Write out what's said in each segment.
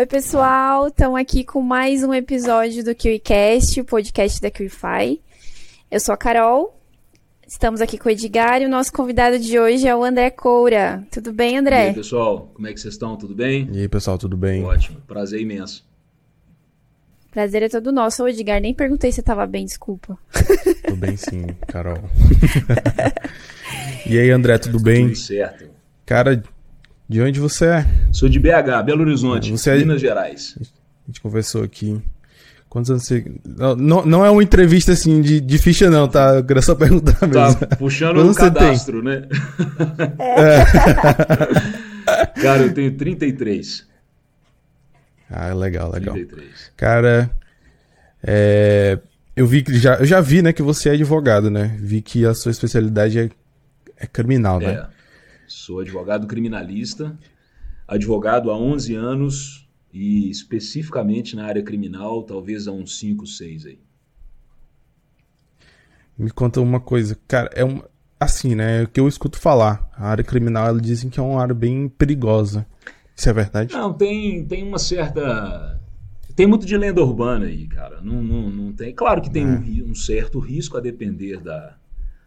Oi, pessoal, estamos aqui com mais um episódio do KiwiCast, o podcast da KiwiFi. Eu sou a Carol, estamos aqui com o Edgar e o nosso convidado de hoje é o André Coura. Tudo bem, André? E aí, pessoal, como é que vocês estão? Tudo bem? E aí, pessoal, tudo bem? Ótimo, prazer imenso. Prazer é todo nosso. Ô, Edgar, nem perguntei se você estava bem, desculpa. Tudo bem sim, Carol. e aí, André, tudo bem? Tudo certo. Cara, de onde você é? Sou de BH, Belo Horizonte, Você é- Minas Gerais. A gente conversou aqui. Quantos anos você. Não, não, é uma entrevista assim de, de ficha, não, tá? Eu queria só perguntar mesmo. Tá puxando o tem? cadastro, né? Cara, eu tenho 33. Ah, legal, legal. 33. Cara, é, eu vi que já, eu já vi, né, que você é advogado, né? Vi que a sua especialidade é, é criminal, né? É, sou advogado criminalista, advogado há 11 anos e especificamente na área criminal, talvez há uns 5, 6 aí. Me conta uma coisa, cara, é um assim, né? O que eu escuto falar, a área criminal, eles dizem que é uma área bem perigosa. Isso é verdade? Não, tem, tem uma certa. Tem muito de lenda urbana aí, cara. Não, não, não tem. Claro que tem um, ri- um certo risco a depender da.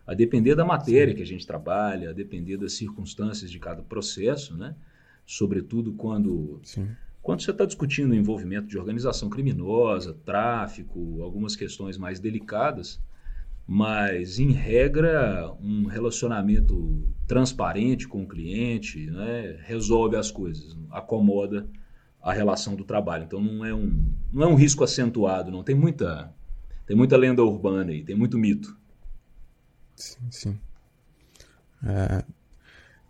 A depender da matéria que a gente trabalha, a depender das circunstâncias de cada processo, né? Sobretudo quando, Sim. quando você está discutindo o envolvimento de organização criminosa, tráfico, algumas questões mais delicadas, mas em regra um relacionamento transparente com o cliente né, resolve as coisas, acomoda a relação do trabalho. Então não é um não é um risco acentuado, não tem muita tem muita lenda urbana aí, tem muito mito. Sim, sim. É,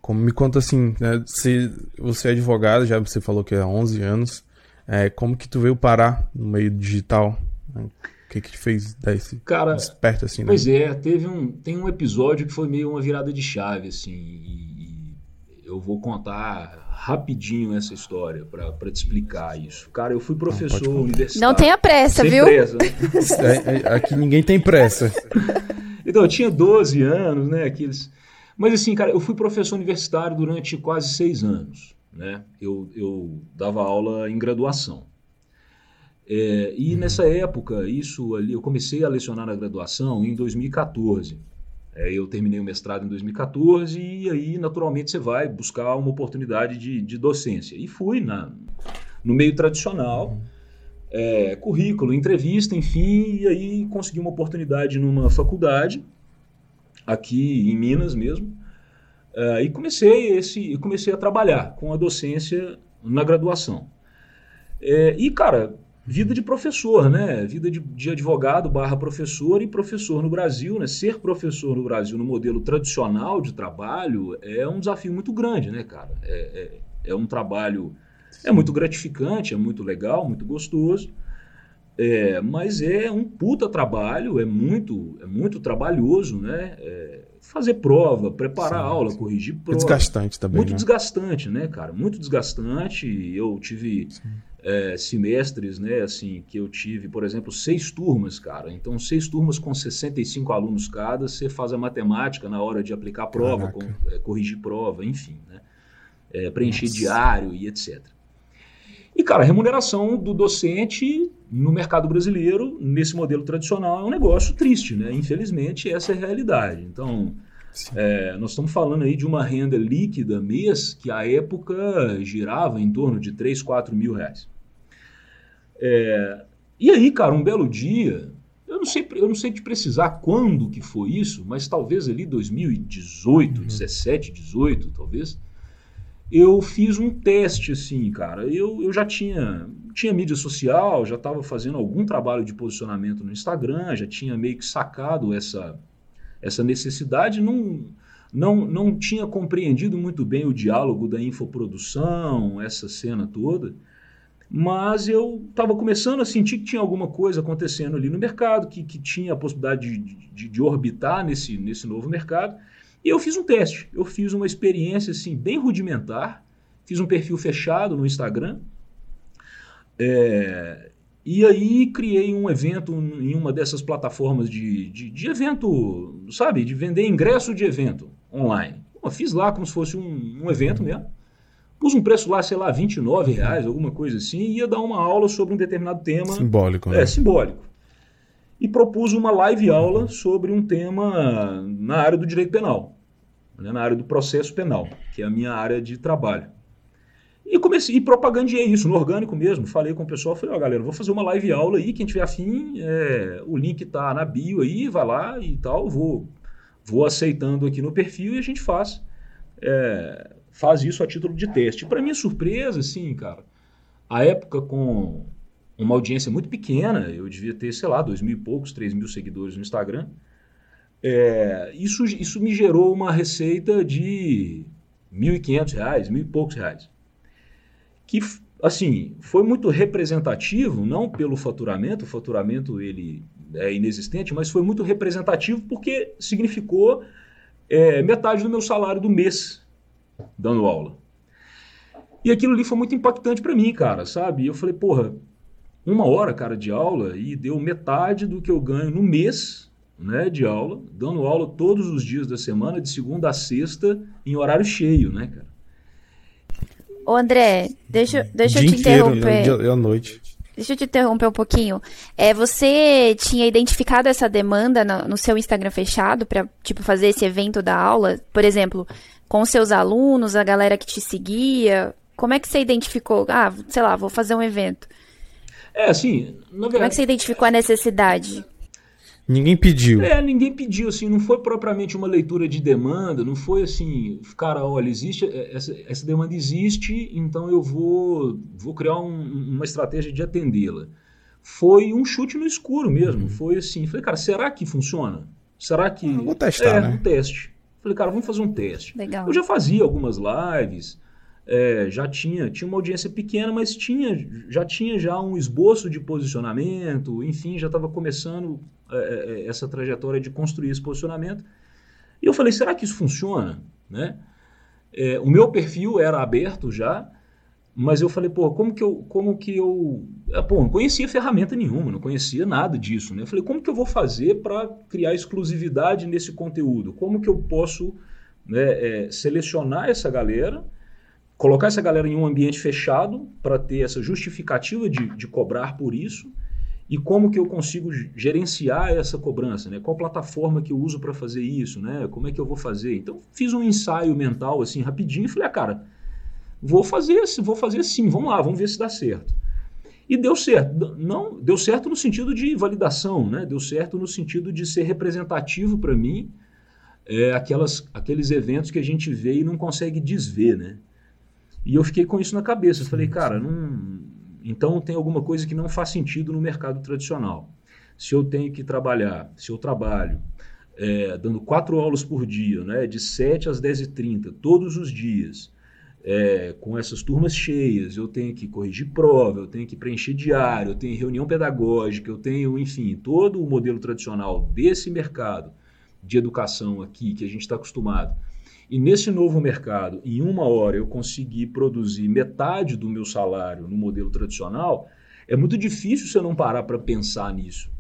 como me conta assim, né, se você é advogado, já você falou que é há 11 anos, é, como que tu veio parar no meio digital? né? O que que te fez dar esse Cara, desperto assim, né? Pois é, teve um, tem um episódio que foi meio uma virada de chave, assim, e, e eu vou contar rapidinho essa história para te explicar isso. Cara, eu fui professor contar. universitário. Não tenha pressa, Sem viu? pressa, né? É, é, aqui ninguém tem pressa. Então, eu tinha 12 anos, né? Aqueles... Mas assim, cara, eu fui professor universitário durante quase seis anos, né? Eu, eu dava aula em graduação. É, e nessa época, isso ali, eu comecei a lecionar na graduação em 2014. É, eu terminei o mestrado em 2014 e aí, naturalmente, você vai buscar uma oportunidade de, de docência. E fui na, no meio tradicional, é, currículo, entrevista, enfim, e aí consegui uma oportunidade numa faculdade, aqui em Minas mesmo, é, e comecei, esse, comecei a trabalhar com a docência na graduação. É, e, cara, vida de professor, né? Vida de, de advogado barra professor e professor no Brasil, né? Ser professor no Brasil no modelo tradicional de trabalho é um desafio muito grande, né, cara? É, é, é um trabalho... É muito gratificante, é muito legal, muito gostoso. É, mas é um puta trabalho, é muito, é muito trabalhoso, né? É, fazer prova, preparar Sim, aula, sim. corrigir É prova. desgastante também, Muito né? desgastante, né, cara? Muito desgastante. Eu tive é, semestres, né, assim, que eu tive, por exemplo, seis turmas, cara. Então, seis turmas com 65 alunos cada, você faz a matemática na hora de aplicar prova, com- é, corrigir prova, enfim, né? É, preencher Nossa. diário e etc. E, cara, a remuneração do docente no mercado brasileiro, nesse modelo tradicional, é um negócio triste, né? Infelizmente, essa é a realidade. Então, é, nós estamos falando aí de uma renda líquida mês que à época girava em torno de 3, 4 mil reais. É, e aí, cara, um belo dia, eu não sei, eu não sei te precisar quando que foi isso, mas talvez ali 2018, 17, 18, talvez, eu fiz um teste assim, cara. Eu, eu já tinha, tinha mídia social, já estava fazendo algum trabalho de posicionamento no Instagram, já tinha meio que sacado essa, essa necessidade, não, não, não tinha compreendido muito bem o diálogo da infoprodução, essa cena toda, mas eu estava começando a sentir que tinha alguma coisa acontecendo ali no mercado, que, que tinha a possibilidade de, de, de orbitar nesse, nesse novo mercado. E eu fiz um teste, eu fiz uma experiência assim bem rudimentar, fiz um perfil fechado no Instagram, é, e aí criei um evento em uma dessas plataformas de, de, de evento, sabe, de vender ingresso de evento online. Eu fiz lá como se fosse um, um evento mesmo, pus um preço lá, sei lá, 29 reais, alguma coisa assim, e ia dar uma aula sobre um determinado tema. Simbólico, né? É, simbólico. E propus uma live aula sobre um tema na área do direito penal, né, na área do processo penal, que é a minha área de trabalho. E comecei, e isso no orgânico mesmo. Falei com o pessoal, falei, ó, oh, galera, vou fazer uma live aula aí, quem tiver afim, é, o link tá na bio aí, vai lá e tal, vou, vou aceitando aqui no perfil e a gente faz, é, faz isso a título de teste. Para minha surpresa, assim, cara, a época com uma audiência muito pequena, eu devia ter, sei lá, dois mil e poucos, três mil seguidores no Instagram, é, isso, isso me gerou uma receita de mil e quinhentos reais, mil e poucos reais que assim foi muito representativo, não pelo faturamento, o faturamento ele é inexistente, mas foi muito representativo porque significou é, metade do meu salário do mês dando aula. E aquilo ali foi muito impactante para mim, cara, sabe? Eu falei, porra, uma hora, cara, de aula e deu metade do que eu ganho no mês, né, de aula, dando aula todos os dias da semana, de segunda a sexta, em horário cheio, né, cara? Ô André, deixa, deixa eu te inteiro, interromper. Dia, à noite. Deixa eu te interromper um pouquinho. É, você tinha identificado essa demanda no, no seu Instagram fechado para tipo fazer esse evento da aula, por exemplo, com seus alunos, a galera que te seguia? Como é que você identificou? Ah, sei lá, vou fazer um evento. É, assim, na verdade... Como é que você identificou a necessidade? Ninguém pediu. É, ninguém pediu, assim, não foi propriamente uma leitura de demanda, não foi assim, cara, olha, existe, é, essa, essa demanda existe, então eu vou, vou criar um, uma estratégia de atendê-la. Foi um chute no escuro mesmo, uhum. foi assim, falei, cara, será que funciona? Será que... Vou testar, é, né? um teste. Falei, cara, vamos fazer um teste. Legal. Eu já fazia algumas lives, é, já tinha, tinha uma audiência pequena, mas tinha, já tinha já um esboço de posicionamento, enfim, já estava começando é, é, é, essa trajetória de construir esse posicionamento. E eu falei, será que isso funciona? Né? É, o meu perfil era aberto já, mas eu falei, pô, como que eu, como que eu, é, pô, não conhecia ferramenta nenhuma, não conhecia nada disso, né? Eu falei, como que eu vou fazer para criar exclusividade nesse conteúdo? Como que eu posso né, selecionar essa galera colocar essa galera em um ambiente fechado para ter essa justificativa de, de cobrar por isso e como que eu consigo gerenciar essa cobrança, né? Qual plataforma que eu uso para fazer isso, né? Como é que eu vou fazer? Então fiz um ensaio mental assim rapidinho e falei, ah, cara, vou fazer, vou fazer sim, vamos lá, vamos ver se dá certo. E deu certo. Não, deu certo no sentido de validação, né? Deu certo no sentido de ser representativo para mim, é, aquelas, aqueles eventos que a gente vê e não consegue desver, né? E eu fiquei com isso na cabeça. Eu falei, cara, não... então tem alguma coisa que não faz sentido no mercado tradicional. Se eu tenho que trabalhar, se eu trabalho é, dando quatro aulas por dia, né, de 7 às 10h30, todos os dias, é, com essas turmas cheias, eu tenho que corrigir prova, eu tenho que preencher diário, eu tenho reunião pedagógica, eu tenho, enfim, todo o modelo tradicional desse mercado de educação aqui que a gente está acostumado e nesse novo mercado, em uma hora eu conseguir produzir metade do meu salário no modelo tradicional, é muito difícil você não parar para pensar nisso.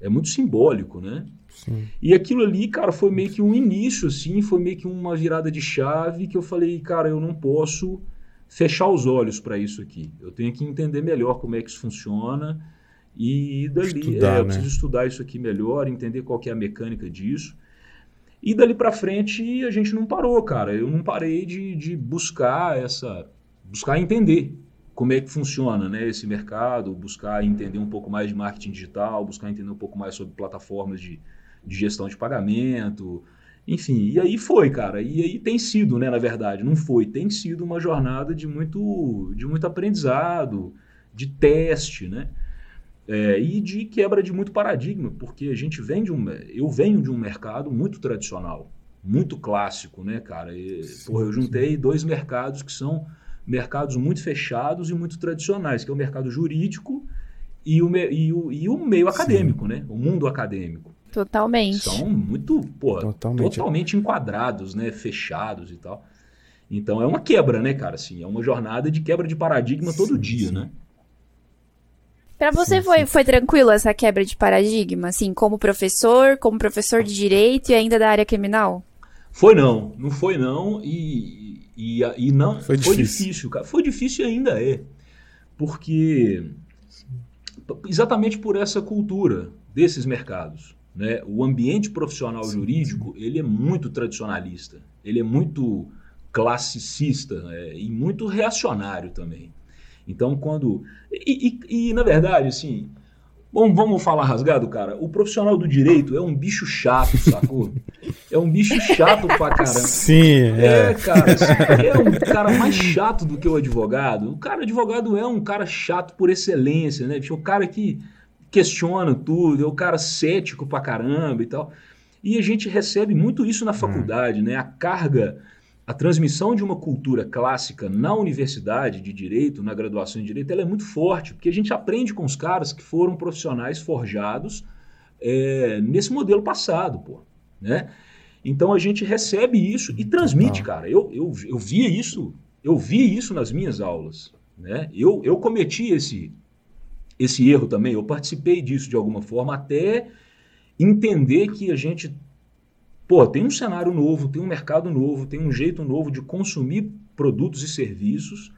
É muito simbólico, né? Sim. E aquilo ali, cara, foi meio que um início, assim, foi meio que uma virada de chave que eu falei, cara, eu não posso fechar os olhos para isso aqui. Eu tenho que entender melhor como é que isso funciona e dali estudar, é, eu né? preciso estudar isso aqui melhor, entender qual é a mecânica disso. E dali para frente a gente não parou, cara. Eu não parei de, de buscar essa. buscar entender como é que funciona né, esse mercado, buscar entender um pouco mais de marketing digital, buscar entender um pouco mais sobre plataformas de, de gestão de pagamento, enfim. E aí foi, cara. E aí tem sido, né, na verdade, não foi, tem sido uma jornada de muito, de muito aprendizado, de teste, né? É, e de quebra de muito paradigma, porque a gente vem de um. Eu venho de um mercado muito tradicional, muito clássico, né, cara? E, sim, porra, eu juntei sim. dois mercados que são mercados muito fechados e muito tradicionais, que é o mercado jurídico e o, e o, e o meio acadêmico, sim. né? O mundo acadêmico. Totalmente. São muito, porra, totalmente. totalmente enquadrados, né? Fechados e tal. Então é uma quebra, né, cara? Assim, é uma jornada de quebra de paradigma todo dia, né? Para você sim, foi, sim. foi tranquilo essa quebra de paradigma, assim, como professor, como professor de direito e ainda da área criminal? Foi não, não foi não e, e, e não foi, foi difícil. difícil, cara. Foi difícil e ainda é, porque exatamente por essa cultura desses mercados, né? O ambiente profissional sim, jurídico sim. ele é muito tradicionalista, ele é muito classicista é, e muito reacionário também. Então quando e, e, e na verdade assim Bom, vamos falar rasgado, cara. O profissional do direito é um bicho chato, sacou? É um bicho chato pra caramba. Sim, é. É, cara. Assim, é um cara mais chato do que o advogado. O cara advogado é um cara chato por excelência, né? É o cara que questiona tudo, é o cara cético pra caramba e tal. E a gente recebe muito isso na faculdade, hum. né? A carga a transmissão de uma cultura clássica na universidade de direito, na graduação de direito, ela é muito forte, porque a gente aprende com os caras que foram profissionais forjados é, nesse modelo passado, pô, né? Então a gente recebe isso e transmite, cara. Eu, eu, eu via isso, eu vi isso nas minhas aulas, né? Eu, eu cometi esse, esse erro também, eu participei disso de alguma forma até entender que a gente pô, tem um cenário novo, tem um mercado novo, tem um jeito novo de consumir produtos e serviços.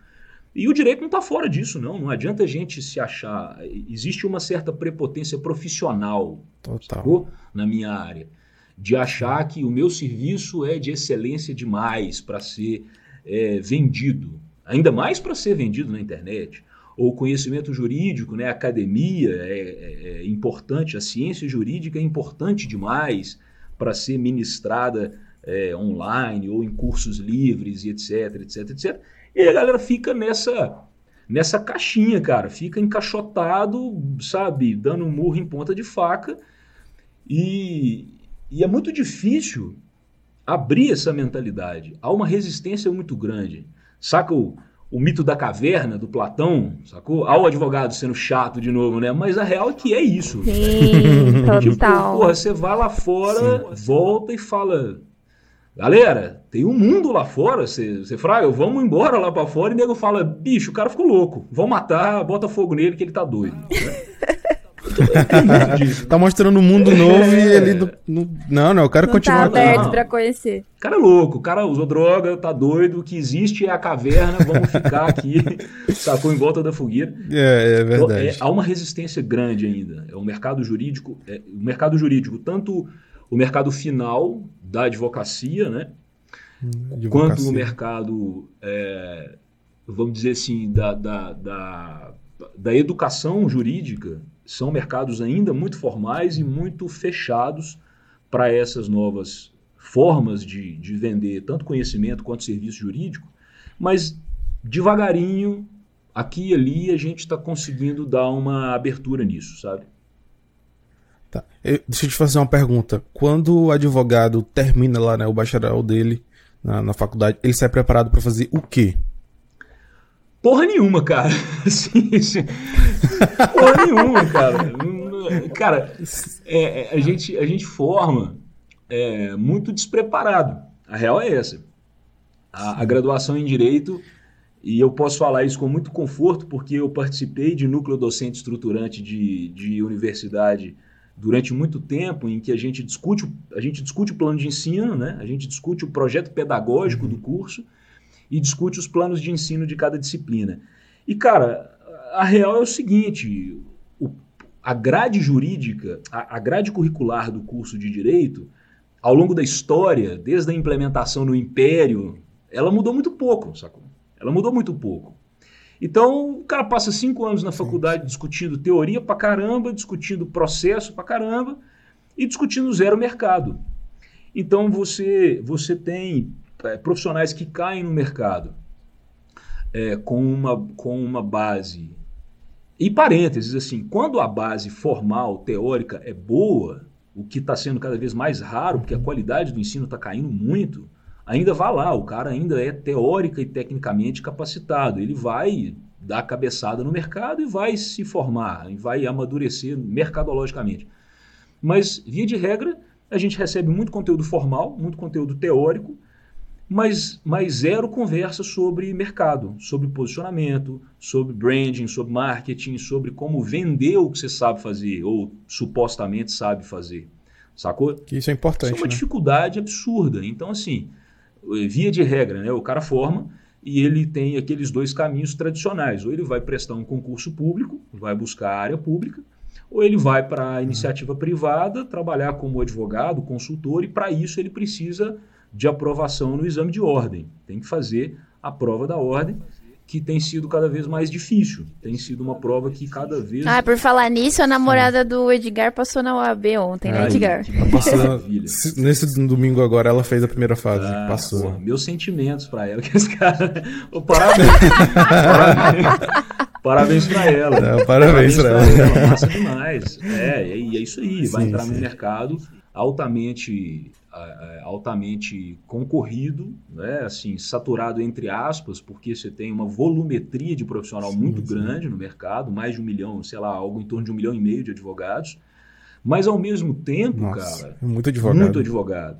E o direito não está fora disso, não. Não adianta a gente se achar. Existe uma certa prepotência profissional Total. na minha área. De achar que o meu serviço é de excelência demais para ser é, vendido. Ainda mais para ser vendido na internet. Ou conhecimento jurídico, né? a academia é, é, é importante, a ciência jurídica é importante demais para ser ministrada é, online ou em cursos livres e etc, etc, etc. E a galera fica nessa nessa caixinha, cara, fica encaixotado, sabe, dando um murro em ponta de faca e, e é muito difícil abrir essa mentalidade. Há uma resistência muito grande. Saca o, o mito da caverna do Platão, sacou? Há o advogado sendo chato de novo, né? Mas a real é que é isso. Sim, tipo, total. Porra, você vai lá fora, Sim. volta e fala. Galera, tem um mundo lá fora. Você, você fala, ah, vamos embora lá para fora. E o nego fala, bicho, o cara ficou louco. Vão matar, bota fogo nele que ele tá doido. Né? tá mostrando um mundo novo é. e ele. Não, não, não, o cara não continua. Tá aberto para conhecer. O cara é louco, o cara usou droga, tá doido, o que existe é a caverna, vamos ficar aqui, sacou em volta da fogueira. É, é verdade. Então, é, há uma resistência grande ainda. É o mercado jurídico, é, o mercado jurídico, tanto o mercado final da advocacia, né? Advocacia. Quanto o mercado, é, vamos dizer assim, da, da, da, da educação jurídica, são mercados ainda muito formais e muito fechados para essas novas formas de, de vender tanto conhecimento quanto serviço jurídico, mas devagarinho, aqui e ali, a gente está conseguindo dar uma abertura nisso, sabe? Tá. Eu, deixa eu te fazer uma pergunta. Quando o advogado termina lá né, o bacharel dele na, na faculdade, ele sai preparado para fazer o quê? Porra nenhuma, cara. Porra nenhuma, cara. Cara, é, é, a, gente, a gente forma é, muito despreparado. A real é essa. A, a, graduação em Direito, e eu posso falar isso com muito conforto, porque eu participei de núcleo docente estruturante de, de universidade durante muito tempo, em que a gente discute, a gente discute o plano de ensino, né? a gente discute o projeto pedagógico do curso, e discute os planos de ensino de cada disciplina. E, cara, a real é o seguinte: o, a grade jurídica, a, a grade curricular do curso de direito, ao longo da história, desde a implementação no Império, ela mudou muito pouco, sacou? Ela mudou muito pouco. Então, o cara passa cinco anos na faculdade discutindo teoria pra caramba, discutindo processo pra caramba e discutindo zero mercado. Então, você, você tem é, profissionais que caem no mercado é, com, uma, com uma base. E parênteses, assim, quando a base formal, teórica, é boa, o que está sendo cada vez mais raro, porque a qualidade do ensino está caindo muito, ainda vá lá, o cara ainda é teórica e tecnicamente capacitado. Ele vai dar cabeçada no mercado e vai se formar, e vai amadurecer mercadologicamente. Mas, via de regra, a gente recebe muito conteúdo formal, muito conteúdo teórico, mas, mas zero conversa sobre mercado, sobre posicionamento, sobre branding, sobre marketing, sobre como vender o que você sabe fazer ou supostamente sabe fazer. Sacou? Que isso é importante. Isso é uma né? dificuldade absurda. Então, assim, via de regra, né? O cara forma e ele tem aqueles dois caminhos tradicionais. Ou ele vai prestar um concurso público, vai buscar a área pública, ou ele vai para a iniciativa privada, trabalhar como advogado, consultor, e para isso ele precisa de aprovação no exame de ordem. Tem que fazer a prova da ordem que tem sido cada vez mais difícil. Tem sido uma prova que cada vez. Ah, por falar nisso, a namorada do Edgar passou na UAB ontem, né, Edgar? Passou- maravilha. nesse domingo agora ela fez a primeira fase. Ah, passou. porra, meus sentimentos pra ela, que esse cara. Ô, parabéns. parabéns. Parabéns pra ela. É, parabéns pra ela. Massa demais. É, e é isso aí. Vai Sim, entrar sim. no mercado altamente, altamente concorrido, né? assim, saturado entre aspas, porque você tem uma volumetria de profissional Sim, muito sim. grande no mercado, mais de um milhão, sei lá, algo em torno de um milhão e meio de advogados. Mas ao mesmo tempo, Nossa, cara, muito advogado. muito advogado.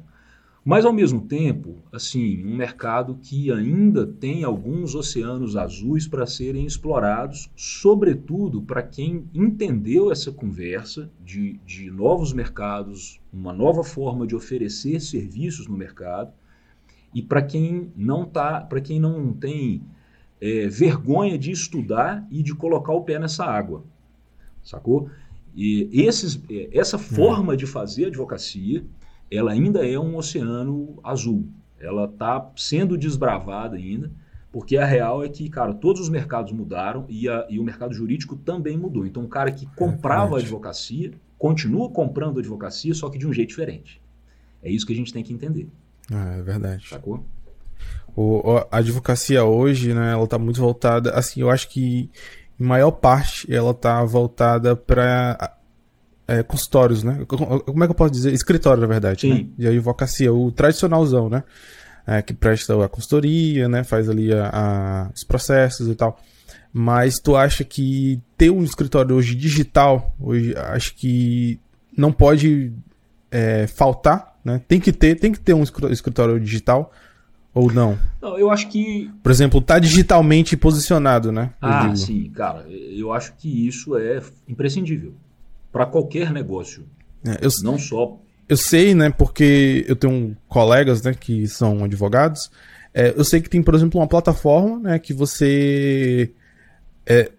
Mas, ao mesmo tempo, assim, um mercado que ainda tem alguns oceanos azuis para serem explorados, sobretudo para quem entendeu essa conversa de, de novos mercados, uma nova forma de oferecer serviços no mercado, e para quem não tá, para quem não tem é, vergonha de estudar e de colocar o pé nessa água, sacou? E esses, é, essa forma de fazer advocacia ela ainda é um oceano azul. Ela está sendo desbravada ainda, porque a real é que, cara, todos os mercados mudaram e, a- e o mercado jurídico também mudou. Então, o cara que comprava a verdade. advocacia continua comprando advocacia, só que de um jeito diferente. É isso que a gente tem que entender, Ah, é verdade. sacou? O- a advocacia hoje, né, ela tá muito voltada, assim, eu acho que em maior parte ela tá voltada para consultórios, né? Co- Como é que eu posso dizer? Escritório, na verdade, Sim. né? De advocacia, o tradicionalzão, né? É, que presta a consultoria, né? Faz ali a- a- os processos e tal. Mas tu acha que ter um escritório hoje digital, hoje acho que não pode é, faltar, né? Tem que ter, tem que ter um escri- escritório digital ou não? Não, eu acho que Por exemplo, tá digitalmente posicionado, né? Eu Ah, digo. sim, cara, eu acho que isso é imprescindível para qualquer negócio, É, eu, não só eu sei, né? Porque eu tenho colegas, né? Que são advogados. É, eu sei que tem, por exemplo, uma plataforma, né? Que você é,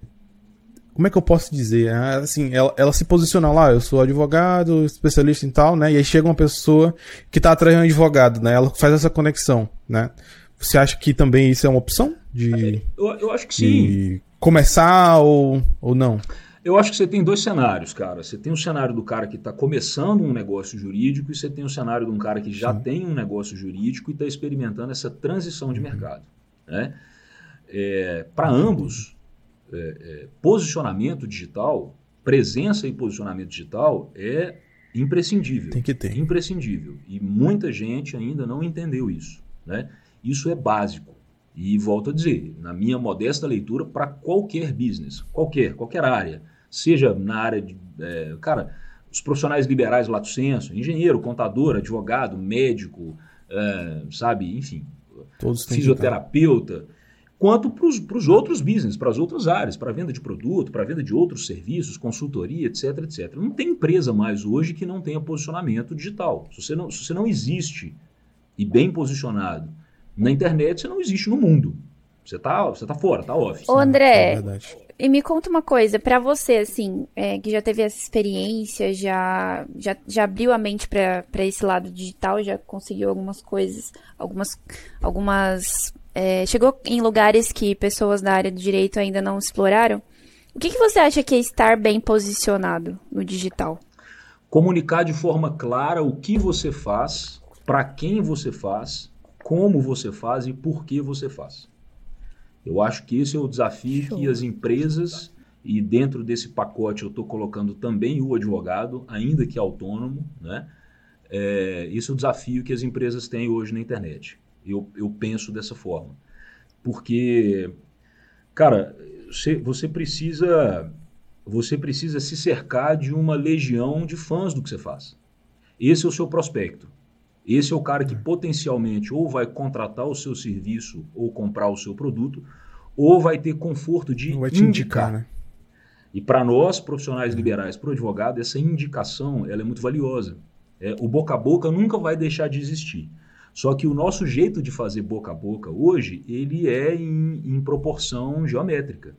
como é que eu posso dizer? Ah, Assim, ela, ela se posiciona lá, eu sou advogado, especialista em tal, né? E aí chega uma pessoa que tá atrás de um advogado, né? Ela faz essa conexão, né? Você acha que também isso é uma opção de, eu, eu acho que sim. começar ou, ou não? Eu acho que você tem dois cenários, cara. Você tem o cenário do cara que está começando um negócio jurídico e você tem o cenário de um cara que já Sim. tem um negócio jurídico e está experimentando essa transição de mercado. Né? Para ambos, é, é, posicionamento digital, presença e posicionamento digital é imprescindível. Tem que ter. Imprescindível. E muita gente ainda não entendeu isso. Né? Isso é básico. E volto a dizer, na minha modesta leitura, para qualquer business, qualquer, qualquer área, seja na área de. é, cara, os profissionais liberais lato senso, engenheiro, contador, advogado, médico, é, sabe, enfim, Todos fisioterapeuta, quanto para os outros business, para as outras áreas, para venda de produto, para venda de outros serviços, consultoria, etc, etc. Não tem empresa mais hoje que não tenha posicionamento digital. Se você não, se você não existe e bem posicionado na internet, você não existe no mundo. Você tá, você tá fora, tá off. Ô, É André, verdade. E me conta uma coisa, pra você, assim, é, que já teve essa experiência, já, já, já abriu a mente pra esse lado digital, já conseguiu algumas coisas, algumas, algumas, é, chegou em lugares que pessoas da área do direito ainda não exploraram. O que, que você acha que é estar bem posicionado no digital? Comunicar de forma clara o que você faz, para quem você faz, como você faz e por que você faz. Eu acho que esse é o desafio Show. que as empresas, e dentro desse pacote eu estou colocando também o advogado, ainda que autônomo, né? É, esse é o desafio que as empresas têm hoje na internet. Eu, eu penso dessa forma. Porque, cara, você, você precisa você precisa se cercar de uma legião de fãs do que você faz. Esse é o seu prospecto. Esse é o cara que potencialmente ou vai contratar o seu serviço ou comprar o seu produto, ou vai ter conforto de vai te indicar. indicar, né? E para nós, profissionais liberais, para o advogado, essa indicação ela é muito valiosa. É, o boca a boca nunca vai deixar de existir. Só que o nosso jeito de fazer boca a boca hoje, ele é em, em proporção geométrica.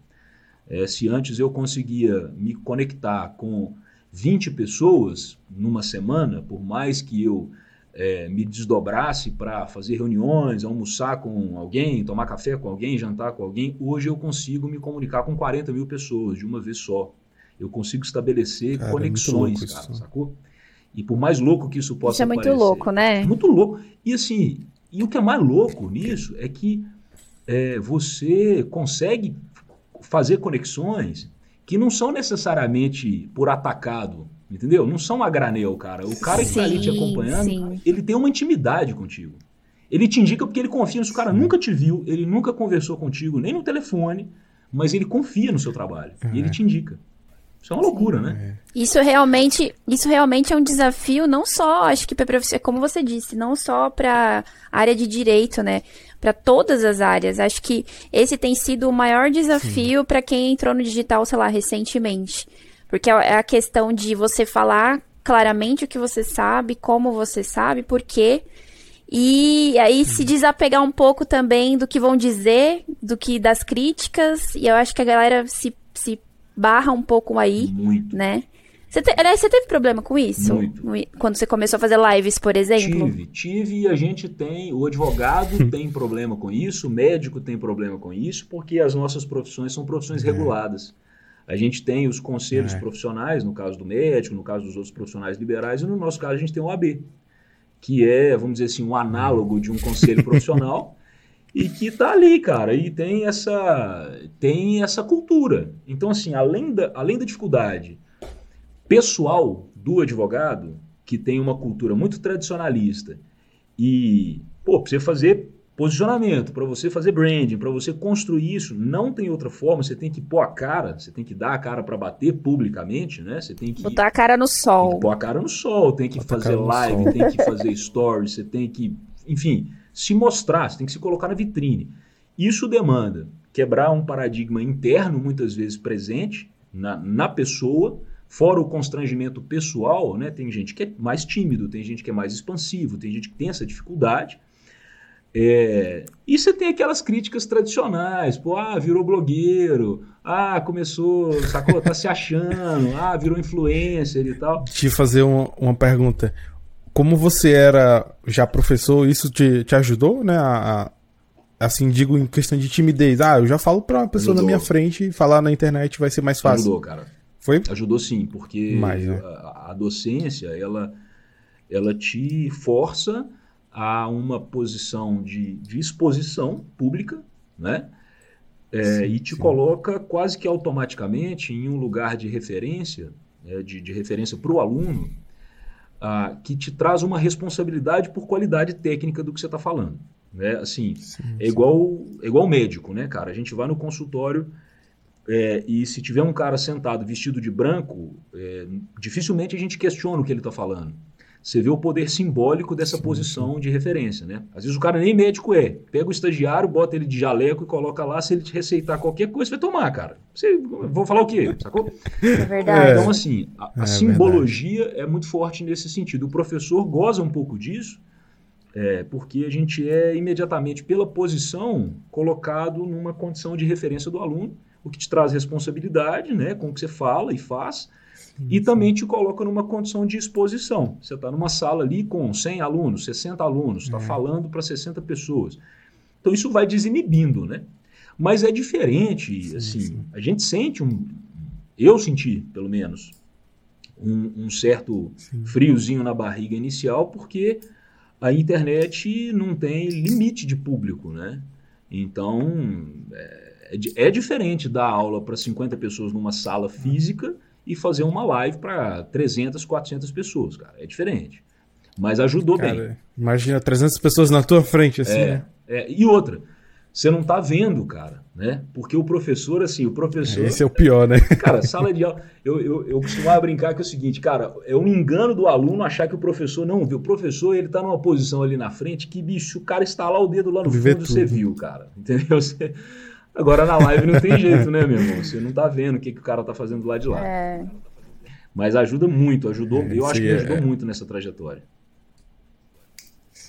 É, se antes eu conseguia me conectar com 20 pessoas numa semana, por mais que eu é, me desdobrasse para fazer reuniões, almoçar com alguém, tomar café com alguém, jantar com alguém, hoje eu consigo me comunicar com 40 mil pessoas de uma vez só. Eu consigo estabelecer cara, é conexões, é cara, sacou? E por mais louco que isso possa parecer... Isso é muito parecer, louco, né? Muito louco. E assim, e o que é mais louco nisso é que é, você consegue fazer conexões que não são necessariamente por atacado, entendeu? Não são a granel, cara. O cara que sim, tá ali te acompanhando, sim. ele tem uma intimidade contigo. Ele te indica porque ele confia no seu cara nunca te viu, ele nunca conversou contigo, nem no telefone, mas ele confia no seu trabalho e ele te indica. Isso é uma loucura, né? É. Isso realmente, isso realmente é um desafio, não só, acho que para como você disse, não só para área de direito, né? Para todas as áreas. Acho que esse tem sido o maior desafio para quem entrou no digital, sei lá, recentemente. Porque é, a questão de você falar claramente o que você sabe, como você sabe, por quê. E aí se desapegar um pouco também do que vão dizer, do que das críticas. E eu acho que a galera se, se barra um pouco aí, Muito. né? Você, te, aliás, você teve problema com isso? Muito. Quando você começou a fazer lives, por exemplo? Tive, tive e a gente tem, o advogado tem problema com isso, o médico tem problema com isso, porque as nossas profissões são profissões é. reguladas. A gente tem os conselhos é. profissionais, no caso do médico, no caso dos outros profissionais liberais, e no nosso caso a gente tem o AB, que é, vamos dizer assim, um análogo de um conselho profissional, e que tá ali, cara, e tem essa tem essa cultura. Então assim, além da, além da dificuldade pessoal do advogado, que tem uma cultura muito tradicionalista e, pô, pra você fazer posicionamento, para você fazer branding, para você construir isso, não tem outra forma, você tem que pôr a cara, você tem que dar a cara para bater publicamente, né? Você tem que botar a cara no sol. Tem que pôr a cara no sol, tem que Botar fazer live, tem que fazer stories, você tem que, enfim, se mostrar, você tem que se colocar na vitrine. Isso demanda quebrar um paradigma interno, muitas vezes presente na, na pessoa, fora o constrangimento pessoal, né? Tem gente que é mais tímido, tem gente que é mais expansivo, tem gente que tem essa dificuldade. É, e você tem aquelas críticas tradicionais, pô, ah, virou blogueiro, ah, começou, sacou, tá se achando, ah, virou influencer e tal. Te fazer uma, uma pergunta como você era já professor, isso te, te ajudou, né? A, a, assim, digo em questão de timidez. Ah, eu já falo pra uma pessoa ajudou. na minha frente, falar na internet vai ser mais fácil. Ajudou, cara. Foi? Ajudou sim, porque mais, né? a, a, docência, ela, ela te força a uma posição de, de exposição pública, né? É, sim, e te sim. coloca quase que automaticamente em um lugar de referência, né? de, de referência para o aluno, ah, que te traz uma responsabilidade por qualidade técnica do que você está falando. Né? Assim, sim, é igual é igual médico, né, cara? A gente vai no consultório é, e se tiver um cara sentado vestido de branco, é, dificilmente a gente questiona o que ele está falando você vê o poder simbólico dessa sim, posição sim. de referência, né? Às vezes o cara nem médico é. Pega o estagiário, bota ele de jaleco e coloca lá, se ele te receitar qualquer coisa, você vai tomar, cara. Você, vou falar o quê? Sacou? É verdade. Então, assim, a, a é simbologia verdade. é muito forte nesse sentido. O professor goza um pouco disso, é, porque a gente é imediatamente, pela posição, colocado numa condição de referência do aluno, o que te traz responsabilidade, né, com o que você fala e faz, e também te coloca numa condição de exposição. Você está numa sala ali com 100 alunos, 60 alunos, está é. falando para 60 pessoas. Então isso vai desinibindo, né? Mas é diferente, sim, assim, sim. a gente sente um, eu senti, pelo menos, um, um certo friozinho na barriga inicial, porque a internet não tem limite de público, né? Então, é, é, é diferente dar aula para 50 pessoas numa sala física e fazer uma live para 300, 400 pessoas, cara. É diferente. Mas ajudou cara, bem. Imagina 300 pessoas na tua frente, assim. É, né? é, e outra, você não tá vendo, cara, né? Porque o professor, assim, o professor. Esse é o pior, né? Cara, sala de aula. Eu, eu, eu costumava brincar que é o seguinte, cara, é um engano do aluno achar que o professor não viu. O professor, ele tá numa posição ali na frente que, bicho, o cara está lá o dedo lá no Viver fundo, tudo. você viu, cara. Entendeu? Você. Agora na live não tem jeito, né, meu irmão? Você não tá vendo o que, que o cara tá fazendo lá de lá. É. Mas ajuda muito, ajudou, é, eu acho que ajudou é. muito nessa trajetória.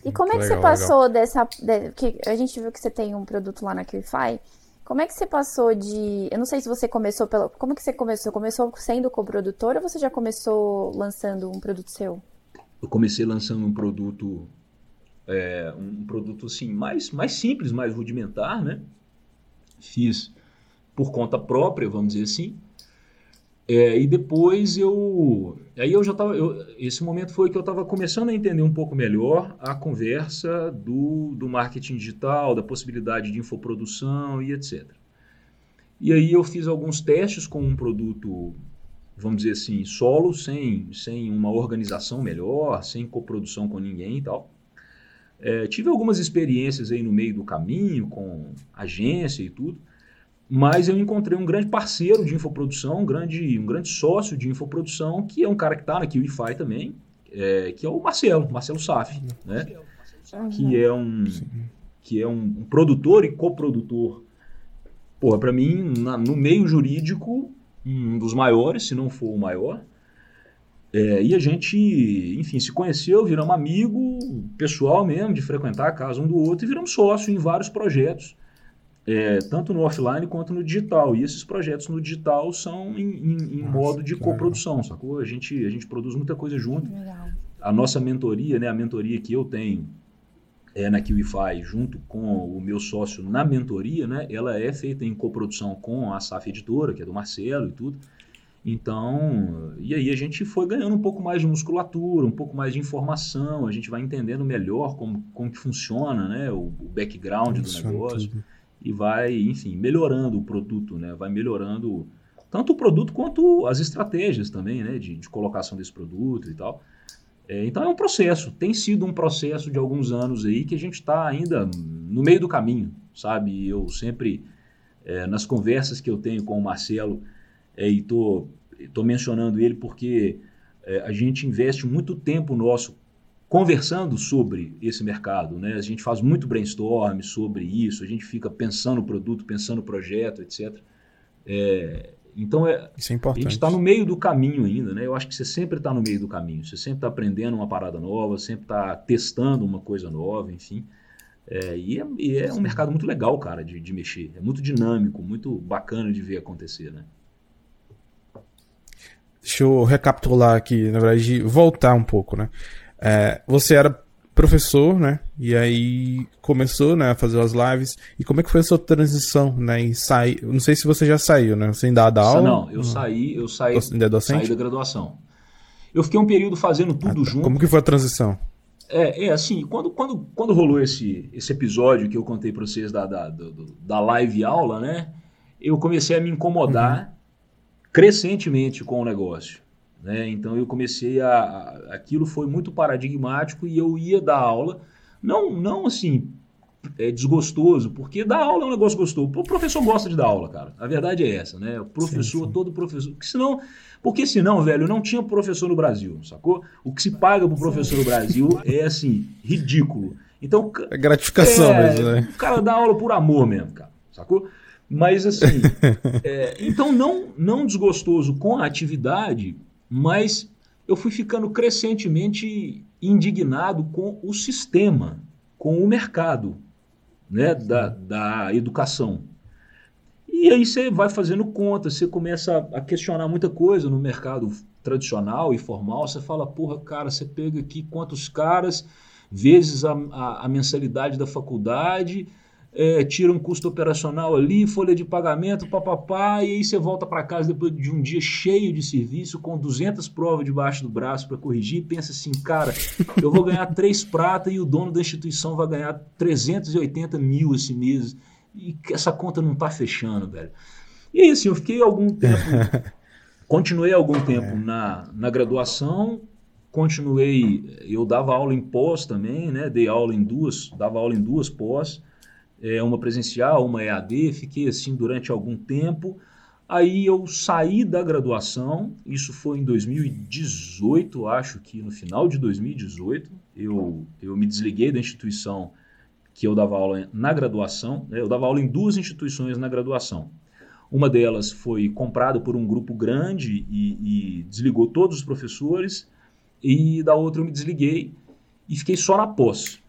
E como é que legal, você passou legal. dessa. De, que a gente viu que você tem um produto lá na QFI. Como é que você passou de. Eu não sei se você começou pelo. Como é que você começou? Começou sendo coprodutor ou você já começou lançando um produto seu? Eu comecei lançando um produto. É, um produto assim, mais, mais simples, mais rudimentar, né? Fiz por conta própria, vamos dizer assim. É, e depois eu. Aí eu já estava. Esse momento foi que eu estava começando a entender um pouco melhor a conversa do, do marketing digital, da possibilidade de infoprodução e etc. E aí eu fiz alguns testes com um produto, vamos dizer assim, solo, sem, sem uma organização melhor, sem coprodução com ninguém e tal. É, tive algumas experiências aí no meio do caminho, com agência e tudo. Mas eu encontrei um grande parceiro de infoprodução, um grande, um grande sócio de infoprodução, que é um cara que está na QIFI também, é, que é o Marcelo, Marcelo Saf, né? Que é um, que é um, produtor e coprodutor. Porra, para mim, na, no meio jurídico, um dos maiores, se não for o maior. É, e a gente, enfim, se conheceu, viramos amigo pessoal mesmo, de frequentar a casa um do outro e viramos sócio em vários projetos é, tanto no offline quanto no digital. E esses projetos no digital são em, em, em Nossa, modo de coprodução, sacou? A gente, a gente produz muita coisa junto. Legal. A nossa mentoria, né, a mentoria que eu tenho é, na KiwiFi, junto com o meu sócio na mentoria, né, ela é feita em coprodução com a SAF Editora, que é do Marcelo e tudo. Então, e aí a gente foi ganhando um pouco mais de musculatura, um pouco mais de informação, a gente vai entendendo melhor como, como que funciona né, o, o background do negócio. Tudo e vai, enfim, melhorando o produto, né? Vai melhorando tanto o produto quanto as estratégias também, né? De, de colocação desse produto e tal. É, então é um processo, tem sido um processo de alguns anos aí que a gente está ainda no meio do caminho, sabe? Eu sempre, é, nas conversas que eu tenho com o Marcelo, é, e tô, tô mencionando ele porque é, a gente investe muito tempo nosso conversando sobre esse mercado. Né? A gente faz muito brainstorm sobre isso, a gente fica pensando o produto, pensando o projeto, etc. É, então, é, isso é importante. a gente está no meio do caminho ainda. Né? Eu acho que você sempre está no meio do caminho, você sempre está aprendendo uma parada nova, sempre está testando uma coisa nova, enfim. É, e, é, e, é, um mercado muito legal, cara, de, de mexer. É muito dinâmico, muito bacana de ver acontecer, né? Deixa eu recapitular aqui, na verdade, voltar um pouco, né? É, você era professor, né? E aí começou, né, a fazer as lives. E como é que foi a sua transição, né? E sair, não sei se você já saiu, né? Você ainda dá aula? Não, eu saí, eu saí, ainda é docente? saí da graduação. Eu fiquei um período fazendo tudo ah, junto. Como que foi a transição? É, é assim, quando, quando, quando rolou esse, esse episódio que eu contei para vocês da, da, da live aula, né? Eu comecei a me incomodar uhum. Crescentemente com o negócio. Né? Então eu comecei a, a, Aquilo foi muito paradigmático e eu ia dar aula, não, não assim, é desgostoso, porque dar aula é um negócio gostoso. O professor gosta de dar aula, cara. A verdade é essa, né? O professor, sim, sim. todo professor. Porque senão, porque senão, velho, não tinha professor no Brasil, sacou? O que se paga pro professor sim. no Brasil é assim, ridículo. Então. É gratificação é, mesmo, né? O cara dá aula por amor mesmo, cara, sacou? Mas assim, é, então não, não desgostoso com a atividade, mas eu fui ficando crescentemente indignado com o sistema, com o mercado né, da, da educação. E aí você vai fazendo conta, você começa a questionar muita coisa no mercado tradicional e formal. Você fala, porra, cara, você pega aqui quantos caras, vezes a, a, a mensalidade da faculdade, é, tira um custo operacional ali, folha de pagamento, papapá, e aí você volta para casa depois de um dia cheio de serviço, com 200 provas debaixo do braço para corrigir, e pensa assim, cara, eu vou ganhar três pratas e o dono da instituição vai ganhar 380 mil esse mês, e essa conta não tá fechando, velho. E aí, assim, eu fiquei algum tempo, continuei algum tempo é. na, na graduação, continuei, eu dava aula em pós também, né, dei aula em duas, dava aula em duas pós, é, uma presencial, uma EAD, fiquei assim durante algum tempo. Aí eu saí da graduação, isso foi em 2018, acho que no final de 2018, eu, eu me desliguei da instituição que eu dava aula na graduação, né? eu dava aula em duas instituições na graduação. Uma delas foi comprada por um grupo grande e, e desligou todos os professores, e da outra eu me desliguei e fiquei só na pós.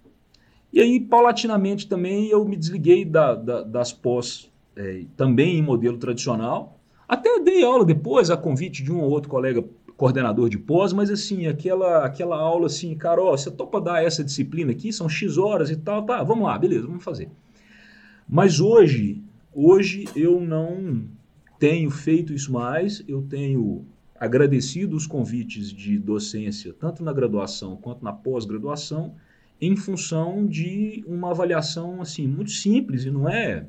E aí, paulatinamente também, eu me desliguei da, da, das pós, é, também em modelo tradicional. Até dei aula depois, a convite de um ou outro colega coordenador de pós, mas assim, aquela, aquela aula assim, Carol, você topa dar essa disciplina aqui? São X horas e tal, tá, vamos lá, beleza, vamos fazer. Mas hoje, hoje eu não tenho feito isso mais, eu tenho agradecido os convites de docência, tanto na graduação quanto na pós-graduação, em função de uma avaliação assim muito simples e não é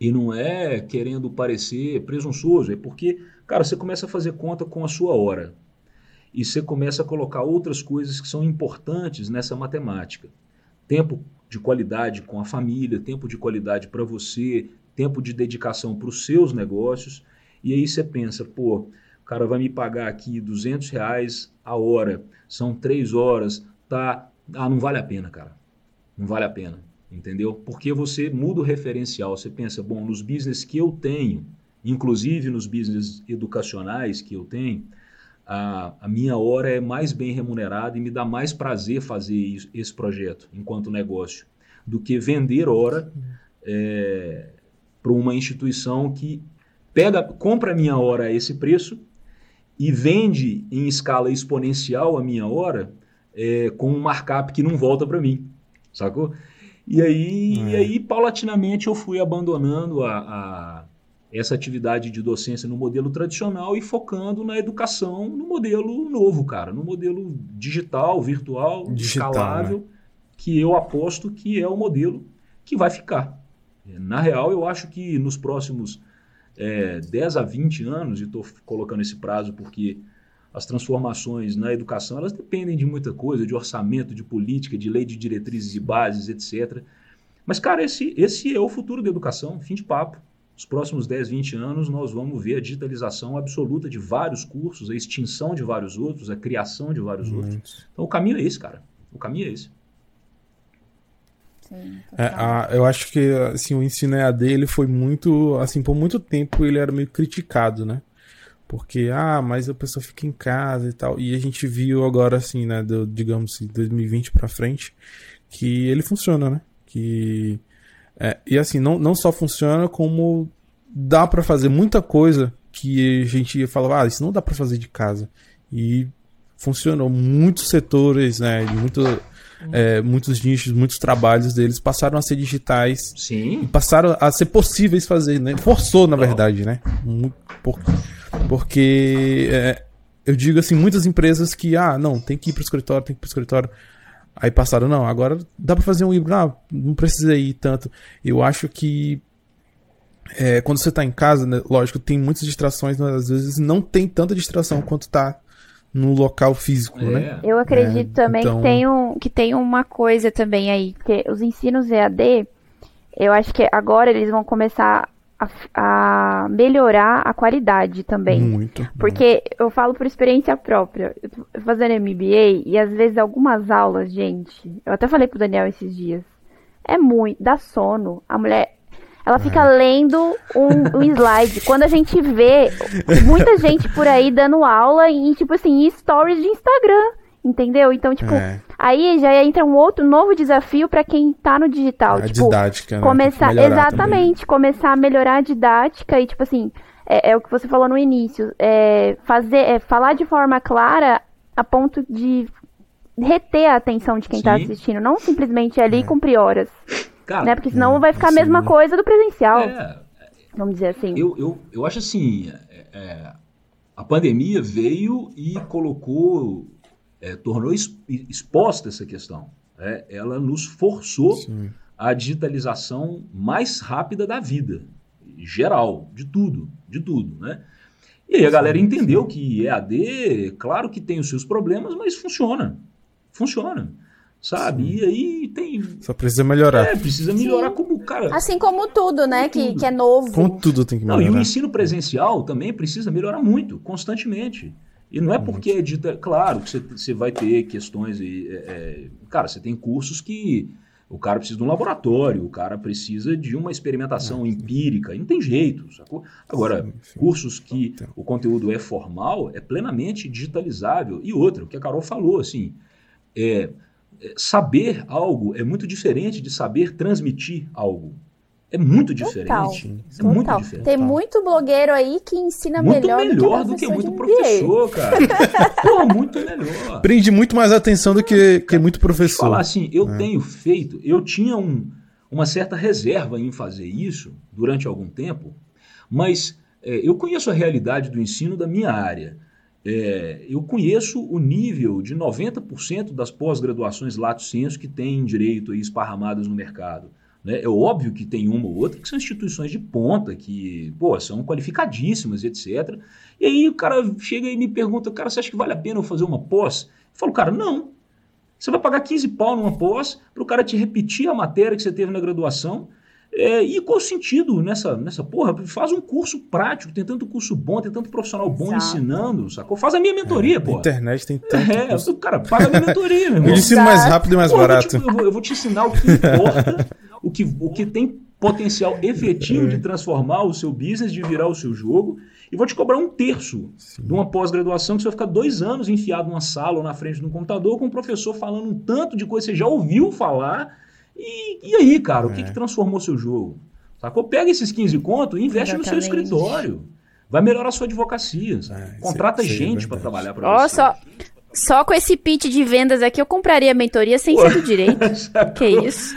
e não é querendo parecer presunçoso, é porque, cara, você começa a fazer conta com a sua hora. E você começa a colocar outras coisas que são importantes nessa matemática. Tempo de qualidade com a família, tempo de qualidade para você, tempo de dedicação para os seus negócios. E aí você pensa, pô, o cara vai me pagar aqui 200 reais a hora, são três horas, tá? Ah, não vale a pena, cara. Não vale a pena entendeu? Porque você muda o referencial, você pensa, bom, nos business que eu tenho, inclusive nos business educacionais que eu tenho, a, a minha hora é mais bem remunerada e me dá mais prazer fazer isso, esse projeto enquanto negócio do que vender hora é, para uma instituição que pega, compra a minha hora a esse preço e vende em escala exponencial a minha hora é, com um markup que não volta para mim, sacou? E aí, é. e aí paulatinamente, eu fui abandonando a, a, essa atividade de docência no modelo tradicional e focando na educação no modelo novo, cara, no modelo digital, virtual, digital, escalável, né? que eu aposto que é o modelo que vai ficar. Na real, eu acho que nos próximos é, 10 a 20 anos, e estou colocando esse prazo porque as transformações na educação, elas dependem de muita coisa, de orçamento, de política, de lei de diretrizes e bases, etc. Mas, cara, esse, esse é o futuro da educação, fim de papo. Nos próximos 10, 20 anos, nós vamos ver a digitalização absoluta de vários cursos, a extinção de vários outros, a criação de vários Muito. outros. Então, o caminho é esse, cara. O caminho é esse. Sim, é, a, eu acho que assim, o ensino EAD ele foi muito, assim, por muito tempo ele era meio criticado, né? Porque, ah, mas a pessoa fica em casa e tal. E a gente viu agora, assim, né, do, digamos, 2020 pra frente, que ele funciona, né? Que. É, e assim, não, não só funciona, como dá para fazer muita coisa que a gente falava, ah, isso não dá para fazer de casa. E funcionou. Muitos setores, né? Muito, é, muitos nichos, muitos trabalhos deles passaram a ser digitais. Sim. E passaram a ser possíveis fazer, né? Forçou, na verdade, né? Por, porque é, eu digo assim, muitas empresas que, ah, não, tem que ir pro escritório, tem que ir pro escritório. Aí passaram, não, agora dá para fazer um híbrido, ah, não precisa ir tanto. Eu acho que é, quando você tá em casa, né, lógico, tem muitas distrações, mas às vezes não tem tanta distração quanto tá no local físico, né? é. né? Eu acredito é, também então... que, tem um, que tem uma coisa também aí, porque os ensinos EAD, eu acho que agora eles vão começar a, a, melhorar a qualidade também. Muito. Porque muito. eu falo por experiência própria. Eu tô fazendo MBA e às vezes algumas aulas, gente, eu até falei pro Daniel esses dias, é muito, dá sono. A mulher, ela fica é. lendo um, um, slide. Quando a gente vê muita gente por aí dando aula em, tipo assim, stories de Instagram. Entendeu? Então, tipo, é. Aí já entra um outro novo desafio para quem tá no digital. A tipo, didática, né? Começar, exatamente, também. começar a melhorar a didática e, tipo assim, é, é o que você falou no início. É, fazer, é, falar de forma clara a ponto de reter a atenção de quem tá Sim. tá assistindo, não simplesmente ali é. cumprir horas. Cara, né? Porque senão vai ficar a mesma coisa do presencial. É, vamos dizer assim. Eu, eu, eu acho assim, é, a pandemia veio e colocou é, tornou exposta essa questão. É, ela nos forçou Sim. a digitalização mais rápida da vida, geral, de tudo, de tudo, né? E aí a galera entendeu que EAD, claro que tem os seus problemas, mas funciona. Funciona. Sabe? Sim. E aí tem. Só precisa melhorar. É, precisa melhorar sim. como, cara. Assim como tudo, né? Que, tudo. que é novo. Com tudo tem que melhorar. Não, e o ensino presencial também precisa melhorar muito, constantemente. E não é porque é dita. Claro que você, vai ter questões e. É, é, cara, você tem cursos que O cara precisa de um laboratório, o cara precisa de uma experimentação é, empírica, não tem jeito, sacou? Agora, sim, sim. cursos que então. o conteúdo é formal, é plenamente digitalizável. E outra, o que a Carol falou, assim, é, é saber algo é muito diferente de saber transmitir algo. É muito diferente. Total. É Total. muito diferente. Tem muito blogueiro aí que ensina muito melhor, melhor do que, do que muito professor, cara. Pô, muito melhor. Prende muito mais atenção do que, que muito professor. Falar assim, eu é. tenho feito, eu tinha um, uma certa reserva em fazer isso durante algum tempo, mas é, eu conheço a realidade do ensino da minha área. É, eu conheço o nível de 90% das pós-graduações lato senso que têm direito aí esparramadas no mercado. Né? É óbvio que tem uma ou outra que são instituições de ponta, que pô, são qualificadíssimas, etc. E aí o cara chega e me pergunta, cara, você acha que vale a pena eu fazer uma pós? Eu falo, cara, não. Você vai pagar 15 pau numa pós para o cara te repetir a matéria que você teve na graduação. É, e qual o sentido nessa, nessa porra? Faz um curso prático, tem tanto curso bom, tem tanto profissional bom Exato. ensinando, sacou? Faz a minha mentoria, é, pô. internet tem tanto. É, curso. cara, paga a minha mentoria, meu irmão. Eu ensino mais rápido e mais pô, barato. Eu te, eu, vou, eu vou te ensinar o que importa o que, o que tem potencial efetivo de transformar o seu business, de virar o seu jogo, e vou te cobrar um terço Sim. de uma pós-graduação que você vai ficar dois anos enfiado numa sala ou na frente de um computador com um professor falando um tanto de coisa que você já ouviu falar. E, e aí, cara, é. o que, é. que transformou seu jogo? Sacou? Pega esses 15 contos e investe Exatamente. no seu escritório. Vai melhorar a sua advocacia. É, Contrata é gente para trabalhar para você. Só, só com esse pitch de vendas aqui eu compraria a mentoria sem ser do direito. que isso?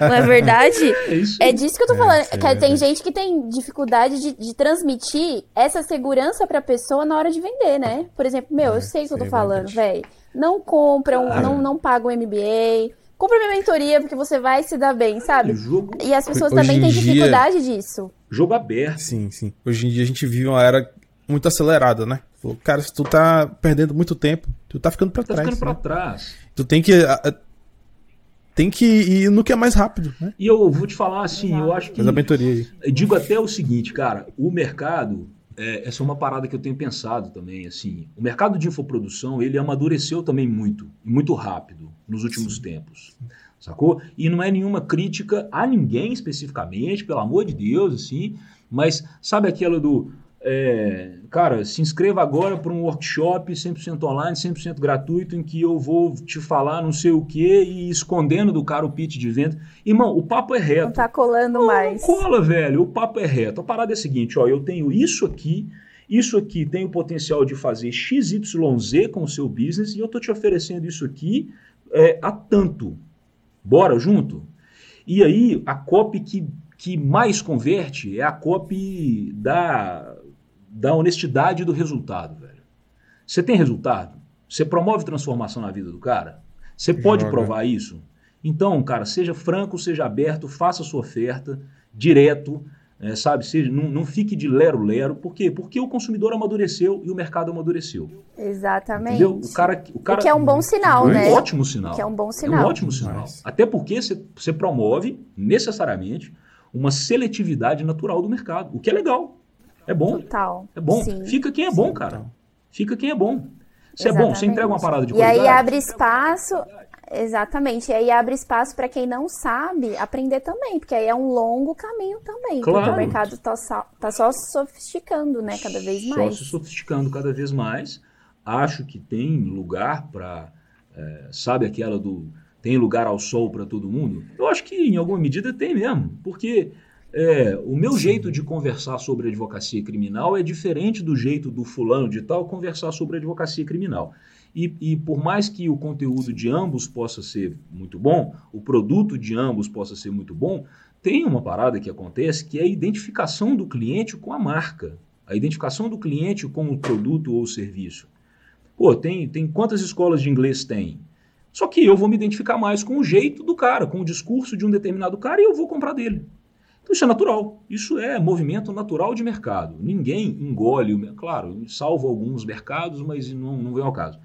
Não é verdade? É, isso. é disso que eu tô falando. É, que tem gente que tem dificuldade de, de transmitir essa segurança pra pessoa na hora de vender, né? Por exemplo, meu, eu é, sei o que eu tô falando, velho. Não compram, ah. não, não pagam MBA. Compra minha mentoria porque você vai se dar bem, sabe? Jogo... E as pessoas Hoje também têm dificuldade disso. Jogo aberto. Sim, sim. Hoje em dia a gente vive uma era muito acelerada, né? Cara, se tu tá perdendo muito tempo, tu tá ficando pra tá trás. Tá ficando né? pra trás. Tu tem que. Tem que ir no que é mais rápido, né? E eu vou te falar assim, eu acho que. Faz a mentoria aí. Eu digo até o seguinte, cara, o mercado. É, essa é uma parada que eu tenho pensado também, assim. O mercado de infoprodução, ele amadureceu também muito, muito rápido, nos últimos Sim. tempos. Sacou? E não é nenhuma crítica a ninguém especificamente, pelo amor de Deus, assim. Mas sabe aquela do é, cara, se inscreva agora para um workshop 100% online, 100% gratuito, em que eu vou te falar não sei o que e escondendo do cara o pitch de venda. Irmão, o papo é reto. Não tá colando não, mais. Não cola, velho. O papo é reto. A parada é a seguinte, ó, eu tenho isso aqui, isso aqui tem o potencial de fazer XYZ com o seu business e eu tô te oferecendo isso aqui é, a tanto. Bora junto? E aí, a copy que, que mais converte é a copy da da honestidade do resultado, velho. Você tem resultado? Você promove transformação na vida do cara? Você pode Joga. provar isso? Então, cara, seja franco, seja aberto, faça sua oferta direto, é, sabe? Seja, não, não fique de lero-lero. Por quê? Porque o consumidor amadureceu e o mercado amadureceu. Exatamente. Entendeu? O cara, o cara, o que é um bom sinal, é né? Um ótimo sinal. Que é um bom sinal. É um ótimo sinal. Mas... Até porque você promove, necessariamente, uma seletividade natural do mercado, o que é legal. É bom. Total. É bom. Sim. Fica quem é bom, cara. Fica quem é bom. Se é bom, você entrega uma parada de qualidade. E aí abre espaço. Exatamente. E aí abre espaço para quem não sabe aprender também, porque aí é um longo caminho também. Claro. Porque o mercado está só, tá só sofisticando, né, cada vez mais. Só se sofisticando cada vez mais. Acho que tem lugar para, é, sabe aquela do tem lugar ao sol para todo mundo? Eu acho que em alguma medida tem mesmo, porque é, o meu jeito de conversar sobre advocacia criminal é diferente do jeito do fulano de tal conversar sobre advocacia criminal. E, e, por mais que o conteúdo de ambos possa ser muito bom, o produto de ambos possa ser muito bom, tem uma parada que acontece que é a identificação do cliente com a marca, a identificação do cliente com o produto ou o serviço. Pô, tem, tem quantas escolas de inglês tem? Só que eu vou me identificar mais com o jeito do cara, com o discurso de um determinado cara e eu vou comprar dele. Isso é natural. Isso é movimento natural de mercado. Ninguém engole, claro, salvo alguns mercados, mas não, não vem ao caso.